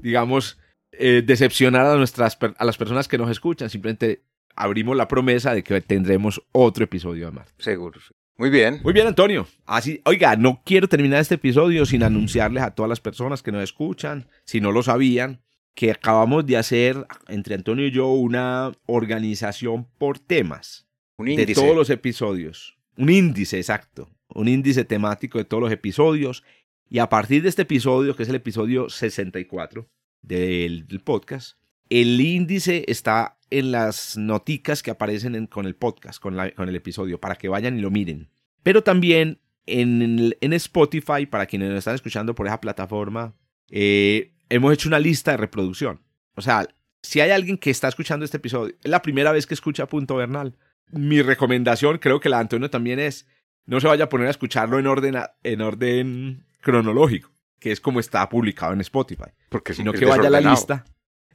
digamos, eh, decepcionar a, nuestras, a las personas que nos escuchan. Simplemente abrimos la promesa de que tendremos otro episodio más. Seguro. Muy bien. Muy bien, Antonio. Así, oiga, no quiero terminar este episodio sin anunciarles a todas las personas que nos escuchan, si no lo sabían, que acabamos de hacer entre Antonio y yo una organización por temas Un de índice. todos los episodios. Un índice, exacto. Un índice temático de todos los episodios. Y a partir de este episodio, que es el episodio 64 del, del podcast, el índice está en las noticas que aparecen en- con el podcast, con, la- con el episodio, para que vayan y lo miren. Pero también en, Spotify, para quienes nos están escuchando por esa plataforma, eh, hemos hecho una lista de reproducción. O sea, si hay alguien que está escuchando este episodio, es la primera vez que escucha Punto Bernal. Mi recomendación, creo que la de Antonio también es, no se vaya a poner a escucharlo en orden, a- en orden cronológico, que es como está publicado en Spotify, porque sino que vaya a la lista.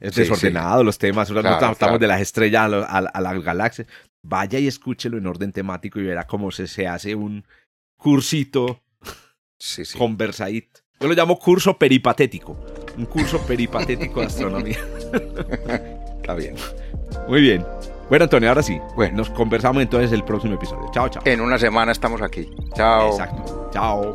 Es Sí, desordenado los temas, Claro, tratamos claro. de las estrellas a, lo- a- a las galaxias. Vaya y escúchelo en orden temático y verá cómo se, se hace un cursito sí. conversadito. Yo lo llamo curso peripatético. Un curso peripatético de [LAUGHS] astronomía. Está bien. Muy bien. Bueno, Antonio, ahora sí. Bueno. Nos conversamos entonces el próximo episodio. Chao, chao. En una semana estamos aquí. Chao. Exacto. Chao.